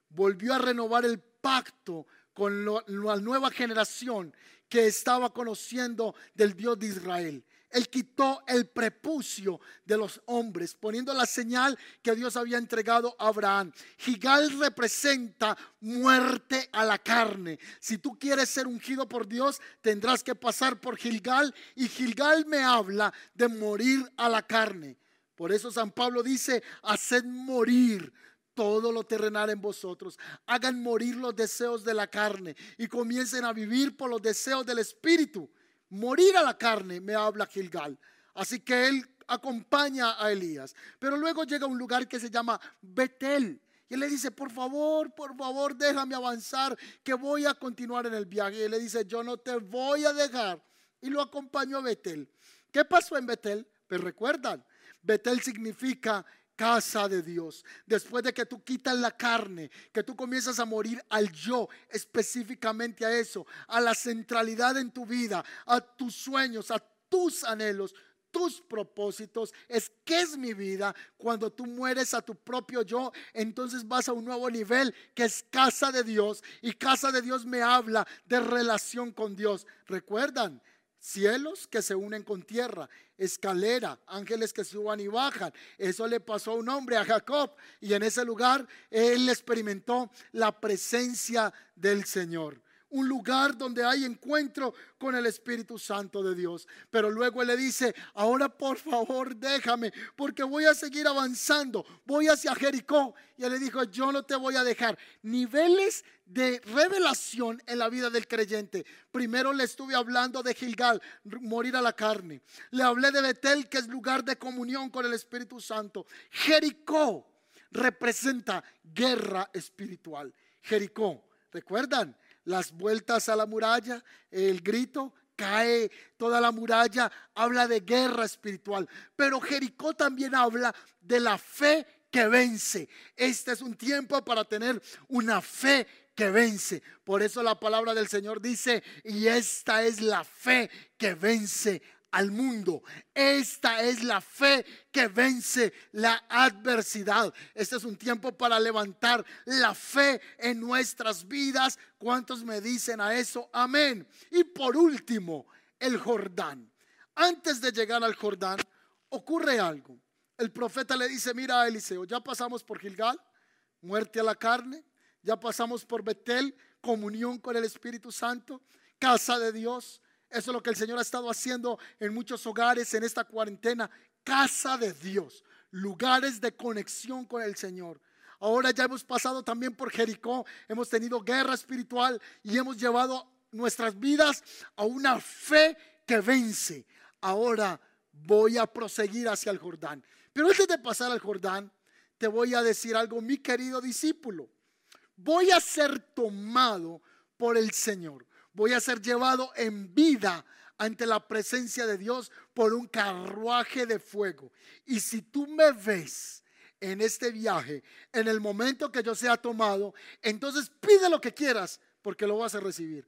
volvió a renovar el pacto con la nueva generación que estaba conociendo del Dios de Israel. Él quitó el prepucio de los hombres, poniendo la señal que Dios había entregado a Abraham. Gigal representa muerte a la carne. Si tú quieres ser ungido por Dios, tendrás que pasar por Gilgal. Y Gilgal me habla de morir a la carne. Por eso San Pablo dice, haced morir todo lo terrenal en vosotros. Hagan morir los deseos de la carne y comiencen a vivir por los deseos del Espíritu. Morir a la carne, me habla Gilgal. Así que él acompaña a Elías. Pero luego llega a un lugar que se llama Betel. Y él le dice, por favor, por favor, déjame avanzar, que voy a continuar en el viaje. Y él le dice, yo no te voy a dejar. Y lo acompañó a Betel. ¿Qué pasó en Betel? Pues recuerdan, Betel significa casa de Dios. Después de que tú quitas la carne, que tú comienzas a morir al yo, específicamente a eso, a la centralidad en tu vida, a tus sueños, a tus anhelos, tus propósitos, es que es mi vida. Cuando tú mueres a tu propio yo, entonces vas a un nuevo nivel que es casa de Dios. Y casa de Dios me habla de relación con Dios. ¿Recuerdan? Cielos que se unen con tierra, escalera, ángeles que suban y bajan. Eso le pasó a un hombre, a Jacob, y en ese lugar él experimentó la presencia del Señor un lugar donde hay encuentro con el Espíritu Santo de Dios. Pero luego él le dice, ahora por favor déjame, porque voy a seguir avanzando, voy hacia Jericó. Y él le dijo, yo no te voy a dejar. Niveles de revelación en la vida del creyente. Primero le estuve hablando de Gilgal, morir a la carne. Le hablé de Betel, que es lugar de comunión con el Espíritu Santo. Jericó representa guerra espiritual. Jericó, ¿recuerdan? Las vueltas a la muralla, el grito, cae toda la muralla, habla de guerra espiritual. Pero Jericó también habla de la fe que vence. Este es un tiempo para tener una fe que vence. Por eso la palabra del Señor dice, y esta es la fe que vence al mundo. Esta es la fe que vence la adversidad. Este es un tiempo para levantar la fe en nuestras vidas. ¿Cuántos me dicen a eso? Amén. Y por último, el Jordán. Antes de llegar al Jordán, ocurre algo. El profeta le dice, mira a Eliseo, ya pasamos por Gilgal, muerte a la carne, ya pasamos por Betel, comunión con el Espíritu Santo, casa de Dios, eso es lo que el Señor ha estado haciendo en muchos hogares en esta cuarentena. Casa de Dios, lugares de conexión con el Señor. Ahora ya hemos pasado también por Jericó, hemos tenido guerra espiritual y hemos llevado nuestras vidas a una fe que vence. Ahora voy a proseguir hacia el Jordán. Pero antes de pasar al Jordán, te voy a decir algo, mi querido discípulo. Voy a ser tomado por el Señor voy a ser llevado en vida ante la presencia de Dios por un carruaje de fuego. Y si tú me ves en este viaje, en el momento que yo sea tomado, entonces pide lo que quieras, porque lo vas a recibir.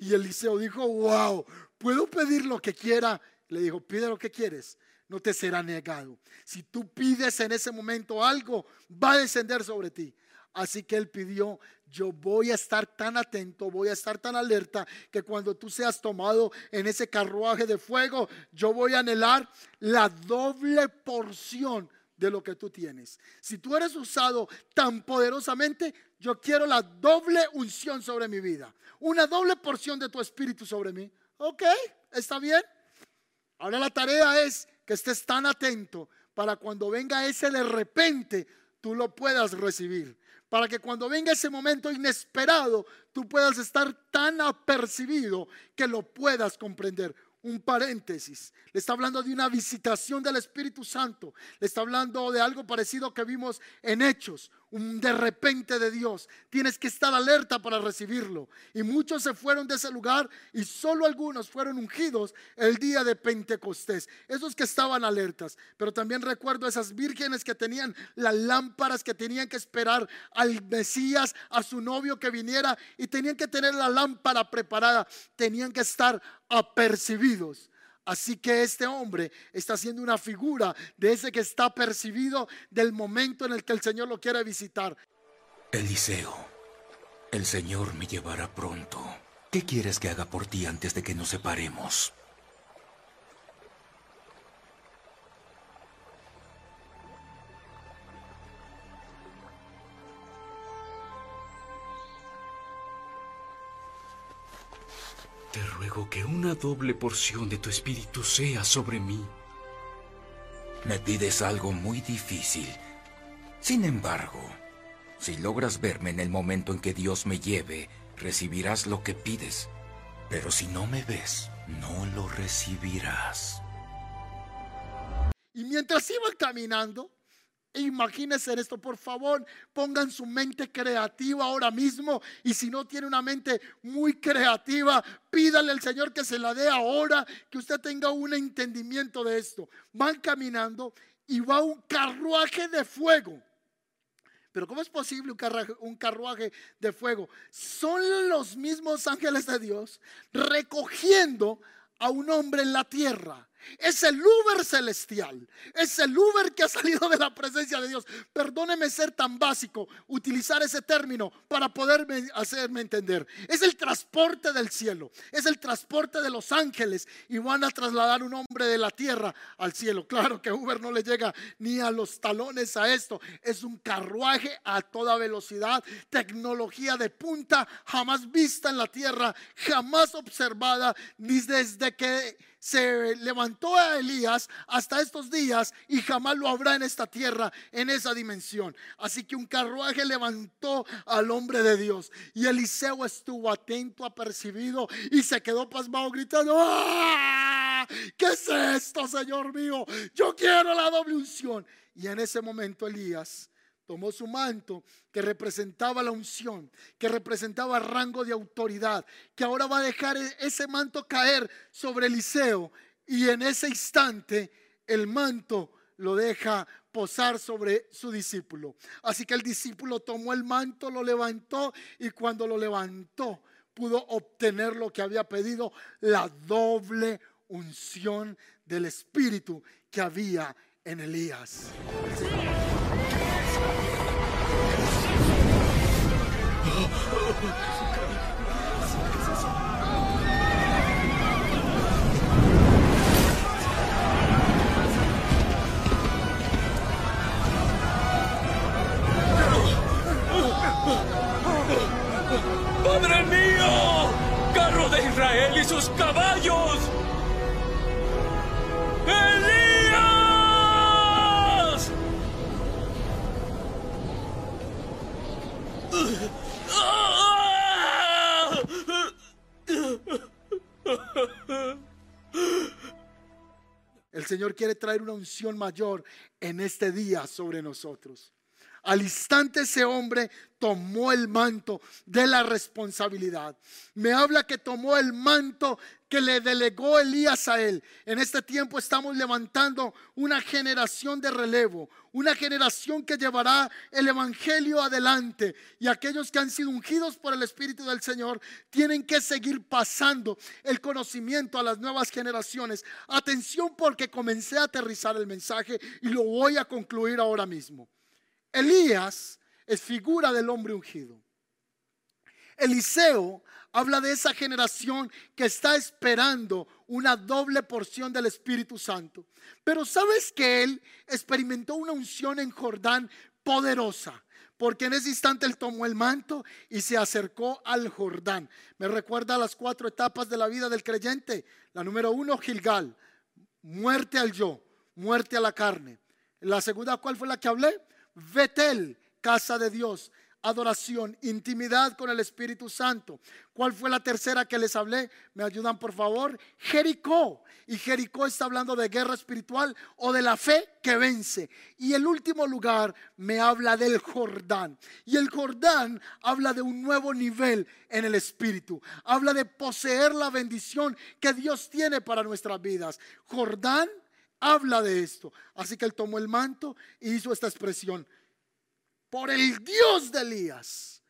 Y Eliseo dijo, wow, ¿puedo pedir lo que quiera? Le dijo, pide lo que quieres, no te será negado. Si tú pides en ese momento algo, va a descender sobre ti. Así que él pidió, yo voy a estar tan atento, voy a estar tan alerta que cuando tú seas tomado en ese carruaje de fuego, yo voy a anhelar la doble porción de lo que tú tienes. Si tú eres usado tan poderosamente, yo quiero la doble unción sobre mi vida, una doble porción de tu espíritu sobre mí. Ok, está bien. Ahora la tarea es que estés tan atento para cuando venga ese de repente, tú lo puedas recibir para que cuando venga ese momento inesperado, tú puedas estar tan apercibido que lo puedas comprender. Un paréntesis, le está hablando de una visitación del Espíritu Santo, le está hablando de algo parecido que vimos en Hechos, un de repente de Dios. Tienes que estar alerta para recibirlo. Y muchos se fueron de ese lugar y solo algunos fueron ungidos el día de Pentecostés. Esos que estaban alertas. Pero también recuerdo esas vírgenes que tenían las lámparas, que tenían que esperar al Mesías, a su novio que viniera y tenían que tener la lámpara preparada. Tenían que estar apercibidos. Así que este hombre está siendo una figura de ese que está percibido del momento en el que el Señor lo quiere visitar. Eliseo, el Señor me llevará pronto. ¿Qué quieres que haga por ti antes de que nos separemos? Te ruego que una doble porción de tu espíritu sea sobre mí. Me pides algo muy difícil. Sin embargo, si logras verme en el momento en que Dios me lleve, recibirás lo que pides. Pero si no me ves, no lo recibirás. Y mientras iban caminando, Imagínense esto, por favor, pongan su mente creativa ahora mismo. Y si no tiene una mente muy creativa, pídale al Señor que se la dé ahora, que usted tenga un entendimiento de esto. Van caminando y va un carruaje de fuego. Pero ¿cómo es posible un carruaje, de fuego? Son los mismos ángeles de Dios recogiendo a un hombre en la tierra. Es el Uber celestial. Es el Uber que ha salido de la presencia de Dios. Perdóneme ser tan básico, utilizar ese término para poderme hacerme entender. Es el transporte del cielo. Es el transporte de los ángeles. Y van a trasladar un hombre de la tierra al cielo. Claro que Uber no le llega ni a los talones a esto. Es un carruaje a toda velocidad. Tecnología de punta jamás vista en la tierra. Jamás observada. Ni desde que se levantó a Elías hasta estos días y jamás lo habrá en esta tierra, en esa dimensión. Así que un carruaje levantó al hombre de Dios y Eliseo estuvo atento, apercibido y se quedó pasmado gritando, ¡Ah! ¿qué es esto, Señor mío? Yo quiero la doble unción. Y en ese momento Elías tomó su manto que representaba la unción, que representaba rango de autoridad, que ahora va a dejar e-, ese manto caer sobre Eliseo y en ese instante el manto lo deja posar sobre su discípulo. Así que el discípulo tomó el manto, lo levantó y cuando lo levantó pudo obtener lo que había pedido, la doble unción del Espíritu que había en Elías. ¡Padre mío! ¡Carro de Israel y sus caballos! El Señor quiere traer una unción mayor en este día sobre nosotros. Al instante ese hombre tomó el manto de la responsabilidad. Me habla que tomó el manto que le delegó Elías a él. En este tiempo estamos levantando una generación de relevo, una generación que llevará el Evangelio adelante. Y aquellos que han sido ungidos por el Espíritu del Señor tienen que seguir pasando el conocimiento a las nuevas generaciones. Atención porque comencé a aterrizar el mensaje y lo voy a concluir ahora mismo. Elías es figura del hombre ungido. Eliseo habla de esa generación que está esperando una doble porción del Espíritu Santo. Pero sabes que él experimentó una unción en Jordán poderosa. Porque en ese instante él tomó el manto y se acercó al Jordán. Me recuerda las cuatro etapas de la vida del creyente. La número uno, Gilgal, muerte al yo, muerte a la carne. La segunda, ¿cuál fue la que hablé? Betel, casa de Dios, adoración, intimidad con el Espíritu Santo. ¿Cuál fue la tercera que les hablé? ¿Me ayudan por favor? Jericó. Y Jericó está hablando de guerra espiritual o de la fe que vence. Y el último lugar me habla del Jordán. Y el Jordán habla de un nuevo nivel en el Espíritu. Habla de poseer la bendición que Dios tiene para nuestras vidas. Jordán habla de esto. Así que él tomó el manto y hizo esta expresión. Por el Dios de Elías.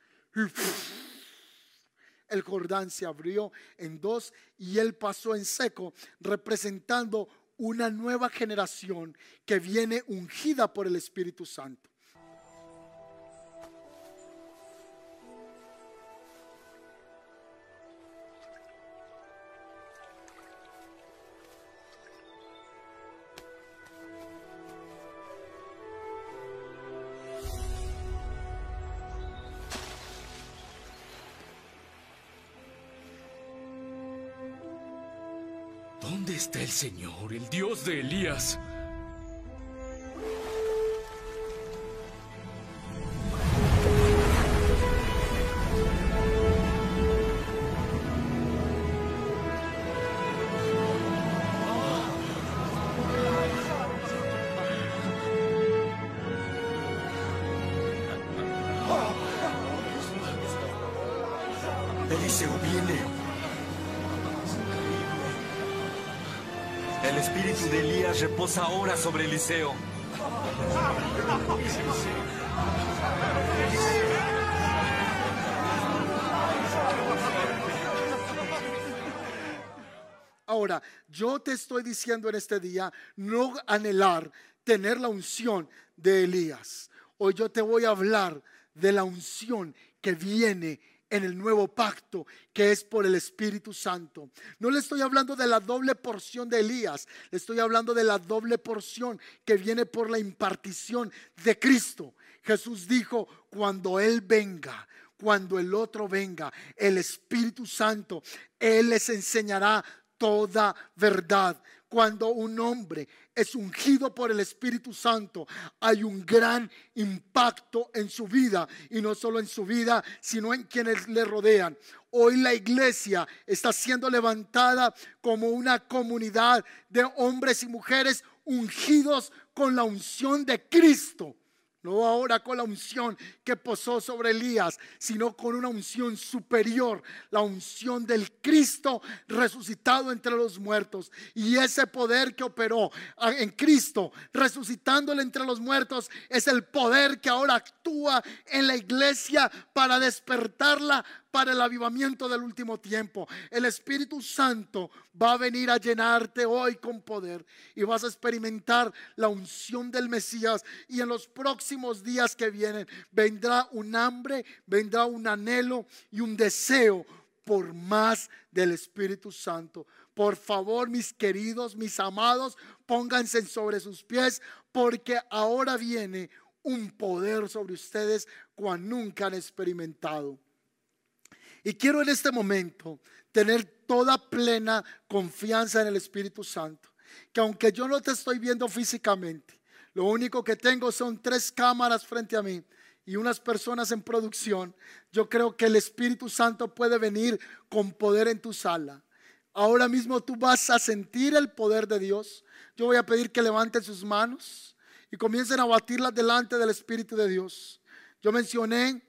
El Jordán se abrió en dos y él pasó en seco, representando una nueva generación que viene ungida por el Espíritu Santo. está el Señor, el Dios de Elías. Eliseo viene. El espíritu de Elías reposa ahora sobre Eliseo. Ahora, yo te estoy diciendo en este día, no anhelar tener la unción de Elías. Hoy yo te voy a hablar de la unción que viene en el nuevo pacto que es por el Espíritu Santo. No le estoy hablando de la doble porción de Elías, le estoy hablando de la doble porción que viene por la impartición de Cristo. Jesús dijo, cuando Él venga, cuando el otro venga, el Espíritu Santo, Él les enseñará toda verdad. Cuando un hombre es ungido por el Espíritu Santo, hay un gran impacto en su vida y no solo en su vida, sino en quienes le rodean. Hoy la iglesia está siendo levantada como una comunidad de hombres y mujeres ungidos con la unción de Cristo. No ahora con la unción que posó sobre Elías, sino con una unción superior, la unción del Cristo resucitado entre los muertos. Y ese poder que operó en Cristo, resucitándole entre los muertos, es el poder que ahora actúa en la iglesia para despertarla para el avivamiento del último tiempo. El Espíritu Santo va a venir a llenarte hoy con poder y vas a experimentar la unción del Mesías. Y en los próximos días que vienen vendrá un hambre, vendrá un anhelo y un deseo por más del Espíritu Santo. Por favor, mis queridos, mis amados, pónganse sobre sus pies porque ahora viene un poder sobre ustedes cuando nunca han experimentado. Y quiero en este momento tener toda plena confianza en el Espíritu Santo. Que aunque yo no te estoy viendo físicamente, lo único que tengo son tres cámaras frente a mí y unas personas en producción. Yo creo que el Espíritu Santo puede venir con poder en tu sala. Ahora mismo tú vas a sentir el poder de Dios. Yo voy a pedir que levanten sus manos y comiencen a batirlas delante del Espíritu de Dios. Yo mencioné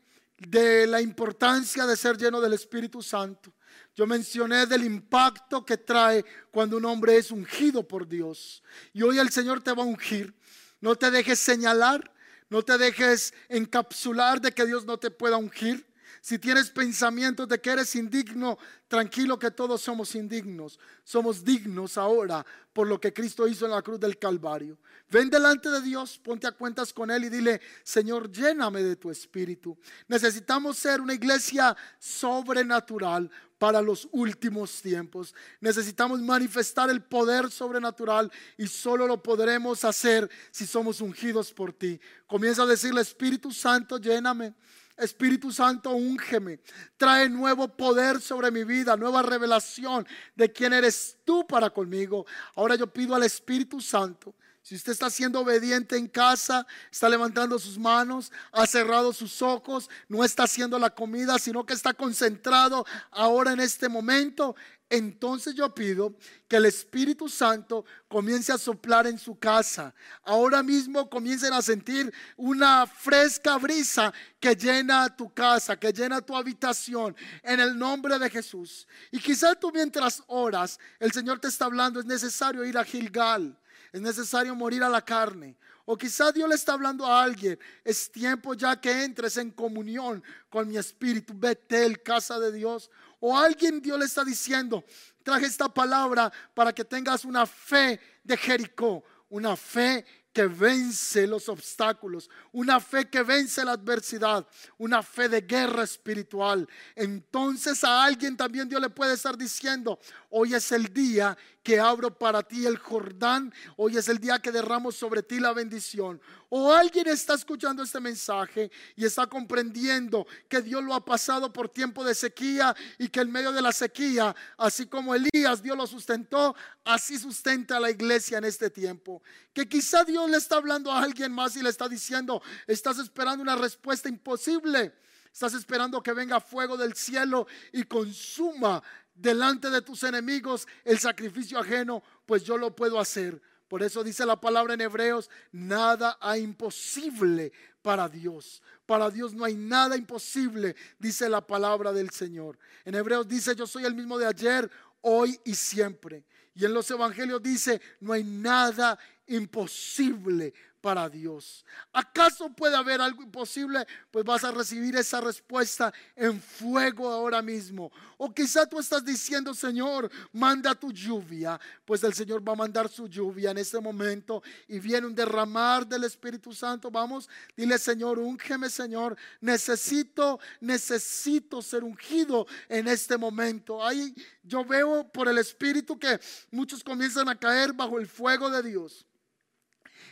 de la importancia de ser lleno del Espíritu Santo. Yo mencioné del impacto que trae cuando un hombre es ungido por Dios. Y hoy el Señor te va a ungir. No te dejes señalar, no te dejes encapsular de que Dios no te pueda ungir. Si tienes pensamientos de que eres indigno, tranquilo que todos somos indignos. Somos dignos ahora por lo que Cristo hizo en la cruz del Calvario. Ven delante de Dios, ponte a cuentas con Él y dile, Señor, lléname de tu espíritu. Necesitamos ser una iglesia sobrenatural para los últimos tiempos. Necesitamos manifestar el poder sobrenatural y solo lo podremos hacer si somos ungidos por ti. Comienza a decirle, Espíritu Santo, lléname. Espíritu Santo, úngeme. Trae nuevo poder sobre mi vida, nueva revelación de quién eres tú para conmigo. Ahora yo pido al Espíritu Santo. Si usted está siendo obediente en casa, está levantando sus manos, ha cerrado sus ojos, no está haciendo la comida, sino que está concentrado ahora en este momento entonces yo pido que el Espíritu Santo comience a soplar en su casa. Ahora mismo comiencen a sentir una fresca brisa que llena tu casa, que llena tu habitación, en el nombre de Jesús. Y quizás tú mientras oras, el Señor te está hablando, es necesario ir a Gilgal, es necesario morir a la carne. O quizás Dios le está hablando a alguien, es tiempo ya que entres en comunión con mi espíritu, Betel, casa de Dios. O alguien Dios le está diciendo, traje esta palabra para que tengas una fe de Jericó, una fe que vence los obstáculos, una fe que vence la adversidad, una fe de guerra espiritual. Entonces a alguien también Dios le puede estar diciendo, hoy es el día que abro para ti el Jordán, hoy es el día que derramo sobre ti la bendición. O alguien está escuchando este mensaje y está comprendiendo que Dios lo ha pasado por tiempo de sequía y que en medio de la sequía, así como Elías Dios lo sustentó, así sustenta a la iglesia en este tiempo. Que quizá Dios le está hablando a alguien más y le está diciendo, estás esperando una respuesta imposible. Estás esperando que venga fuego del cielo y consuma delante de tus enemigos el sacrificio ajeno, pues yo lo puedo hacer Por eso dice la palabra en Hebreos, nada hay imposible para Dios. Para Dios no hay nada imposible, dice la palabra del Señor. En Hebreos dice, yo soy el mismo de ayer, hoy y siempre. Y en los evangelios dice, no hay nada imposible para Dios. ¿Acaso puede haber algo imposible? Pues vas a recibir esa respuesta en fuego ahora mismo. O quizá tú estás diciendo, Señor, manda tu lluvia. Pues el Señor va a mandar su lluvia en este momento y viene un derramar del Espíritu Santo. Vamos, dile, Señor, úngeme, Señor. Necesito, necesito ser ungido en este momento. Ahí yo veo por el Espíritu que muchos comienzan a caer bajo el fuego de Dios.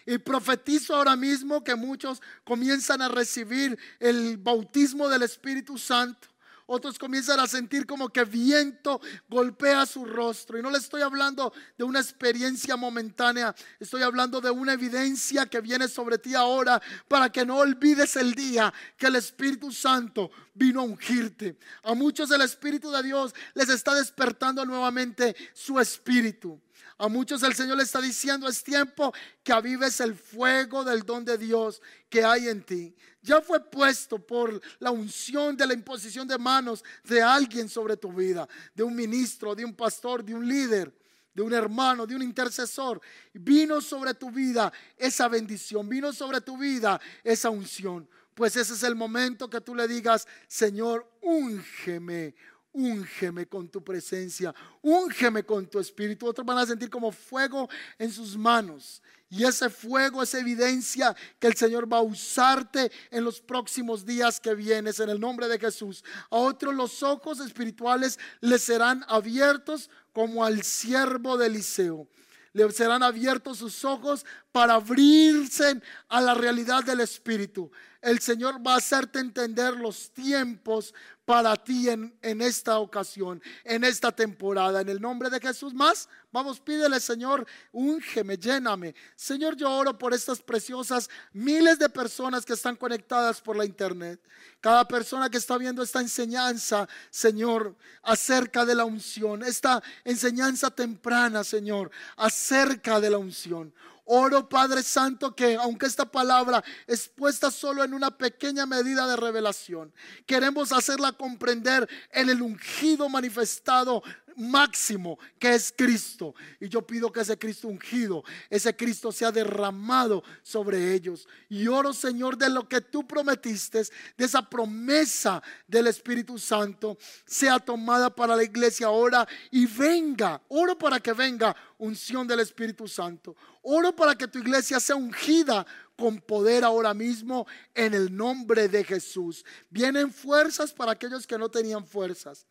Y profetizo ahora mismo que muchos comienzan a recibir el bautismo del Espíritu Santo. Otros comienzan a sentir como que viento golpea su rostro. Y no le estoy hablando de una experiencia momentánea. Estoy hablando de una evidencia que viene sobre ti ahora para que no olvides el día que el Espíritu Santo vino a ungirte. A muchos el Espíritu de Dios les está despertando nuevamente su espíritu. A muchos el Señor le está diciendo, es tiempo que avives el fuego del don de Dios que hay en ti. Ya fue puesto por la unción de la imposición de manos de alguien sobre tu vida, de un ministro, de un pastor, de un líder de un hermano, de un intercesor. Vino sobre tu vida esa bendición, vino sobre tu vida esa unción. Pues ese es el momento que tú le digas, Señor, úngeme, úngeme con tu presencia, úngeme con tu espíritu. Otros van a sentir como fuego en sus manos. Y ese fuego es evidencia que el Señor va a usarte en los próximos días que vienes en el nombre de Jesús. A otros los ojos espirituales les serán abiertos como al siervo de Eliseo. Le serán abiertos sus ojos para abrirse a la realidad del Espíritu. El Señor va a hacerte entender los tiempos para ti en, en, esta ocasión, en esta temporada. En el nombre de Jesús más, vamos, pídele Señor, úngeme, lléname. Señor, yo oro por estas preciosas miles de personas que están conectadas por la internet. Cada persona que está viendo esta enseñanza, Señor, acerca de la unción. Esta enseñanza temprana, Señor, acerca de la unción. Oro, Padre Santo, que aunque esta palabra es puesta solo en una pequeña medida de revelación, queremos hacerla comprender en el ungido manifestado máximo que es Cristo. Y yo pido que ese Cristo ungido, ese Cristo sea derramado sobre ellos. Y oro, Señor, de lo que tú prometiste, de esa promesa del Espíritu Santo, sea tomada para la iglesia ahora y venga. Oro para que venga unción del Espíritu Santo. Oro para que tu iglesia sea ungida con poder ahora mismo en el nombre de Jesús. Vienen fuerzas para aquellos que no tenían fuerzas.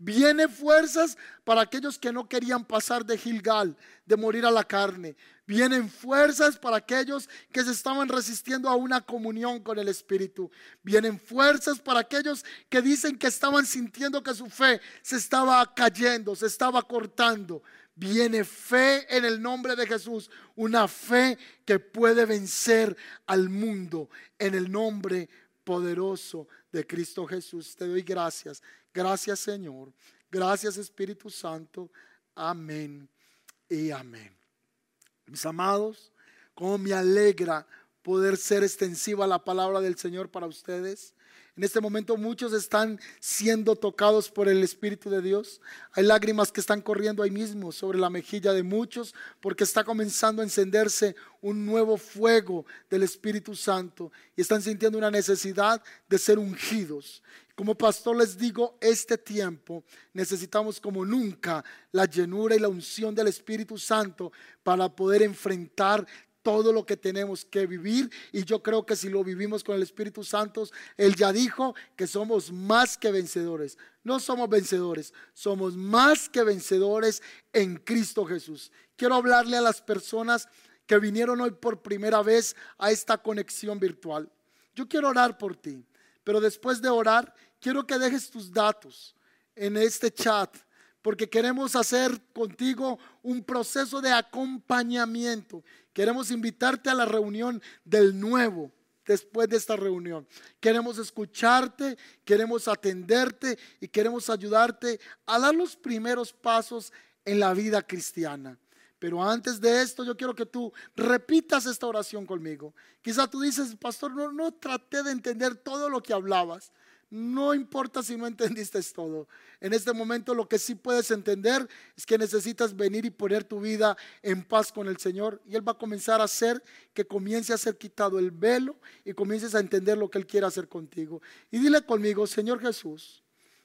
Viene fuerzas para aquellos que no querían pasar de Gilgal, de morir a la carne. Vienen fuerzas para aquellos que se estaban resistiendo a una comunión con el Espíritu. Vienen fuerzas para aquellos que dicen que estaban sintiendo que su fe se estaba cayendo, se estaba cortando. Viene fe en el nombre de Jesús, una fe que puede vencer al mundo en el nombre poderoso de Cristo Jesús. Te doy gracias. Gracias Señor. Gracias Espíritu Santo. Amén y amén. Mis amados, cómo me alegra poder ser extensiva la palabra del Señor para ustedes. En este momento muchos están siendo tocados por el Espíritu de Dios. Hay lágrimas que están corriendo ahí mismo sobre la mejilla de muchos porque está comenzando a encenderse un nuevo fuego del Espíritu Santo y están sintiendo una necesidad de ser ungidos. Como pastor les digo, este tiempo necesitamos como nunca la llenura y la unción del Espíritu Santo para poder enfrentar todo lo que tenemos que vivir y yo creo que si lo vivimos con el Espíritu Santo, Él ya dijo que somos más que vencedores. No somos vencedores, somos más que vencedores en Cristo Jesús. Quiero hablarle a las personas que vinieron hoy por primera vez a esta conexión virtual. Yo quiero orar por ti, pero después de orar, quiero que dejes tus datos en este chat, porque queremos hacer contigo un proceso de acompañamiento. Queremos invitarte a la reunión del nuevo después de esta reunión. Queremos escucharte, queremos atenderte y queremos ayudarte a dar los primeros pasos en la vida cristiana. Pero antes de esto, yo quiero que tú repitas esta oración conmigo. Quizá tú dices, pastor, no, no traté de entender todo lo que hablabas. No importa si no entendiste todo. En este momento lo que sí puedes entender es que necesitas venir y poner tu vida en paz con el Señor. Y Él va a comenzar a hacer que comience a ser quitado el velo y comiences a entender lo que Él quiere hacer contigo. Y dile conmigo, Señor Jesús,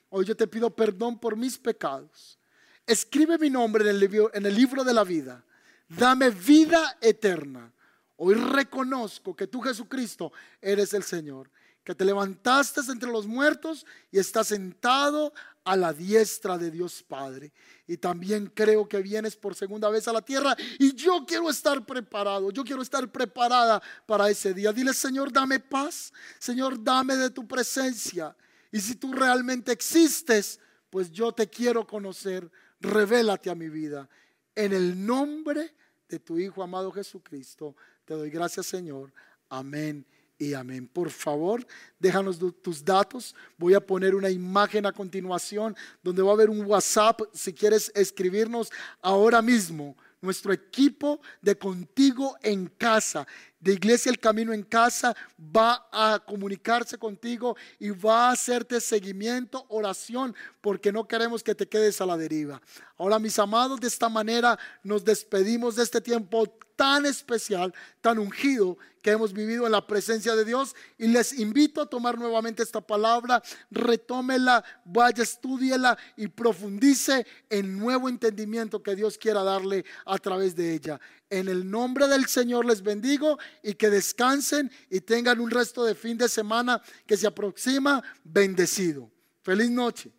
hoy yo te pido perdón por mis pecados. Escribe mi nombre en el libro, en el libro de la vida. Dame vida eterna. Hoy reconozco que tú Jesucristo eres el Señor que te levantaste entre los muertos y estás sentado a la diestra de Dios Padre. Y también creo que vienes por segunda vez a la tierra y yo quiero estar preparado, yo quiero estar preparada para ese día. Dile, Señor, dame paz, Señor, dame de tu presencia. Y si tú realmente existes, pues yo te quiero conocer, revélate a mi vida. En el nombre de tu Hijo amado Jesucristo, te doy gracias, Señor. Amén y amén. Por favor, déjanos tus datos. Voy a poner una imagen a continuación donde va a haber un WhatsApp si quieres escribirnos ahora mismo. Nuestro equipo de contigo en casa, de Iglesia El Camino en casa, va a comunicarse contigo y va a hacerte seguimiento, oración, porque no queremos que te quedes a la deriva. Ahora, mis amados, de esta manera nos despedimos de este tiempo tan especial, tan ungido que hemos vivido en la presencia de Dios. Y les invito a tomar nuevamente esta palabra, retómela, vaya, estudiela y profundice en nuevo entendimiento que Dios quiera darle a través de ella. En el nombre del Señor les bendigo y que descansen y tengan un resto de fin de semana que se aproxima bendecido. Feliz noche.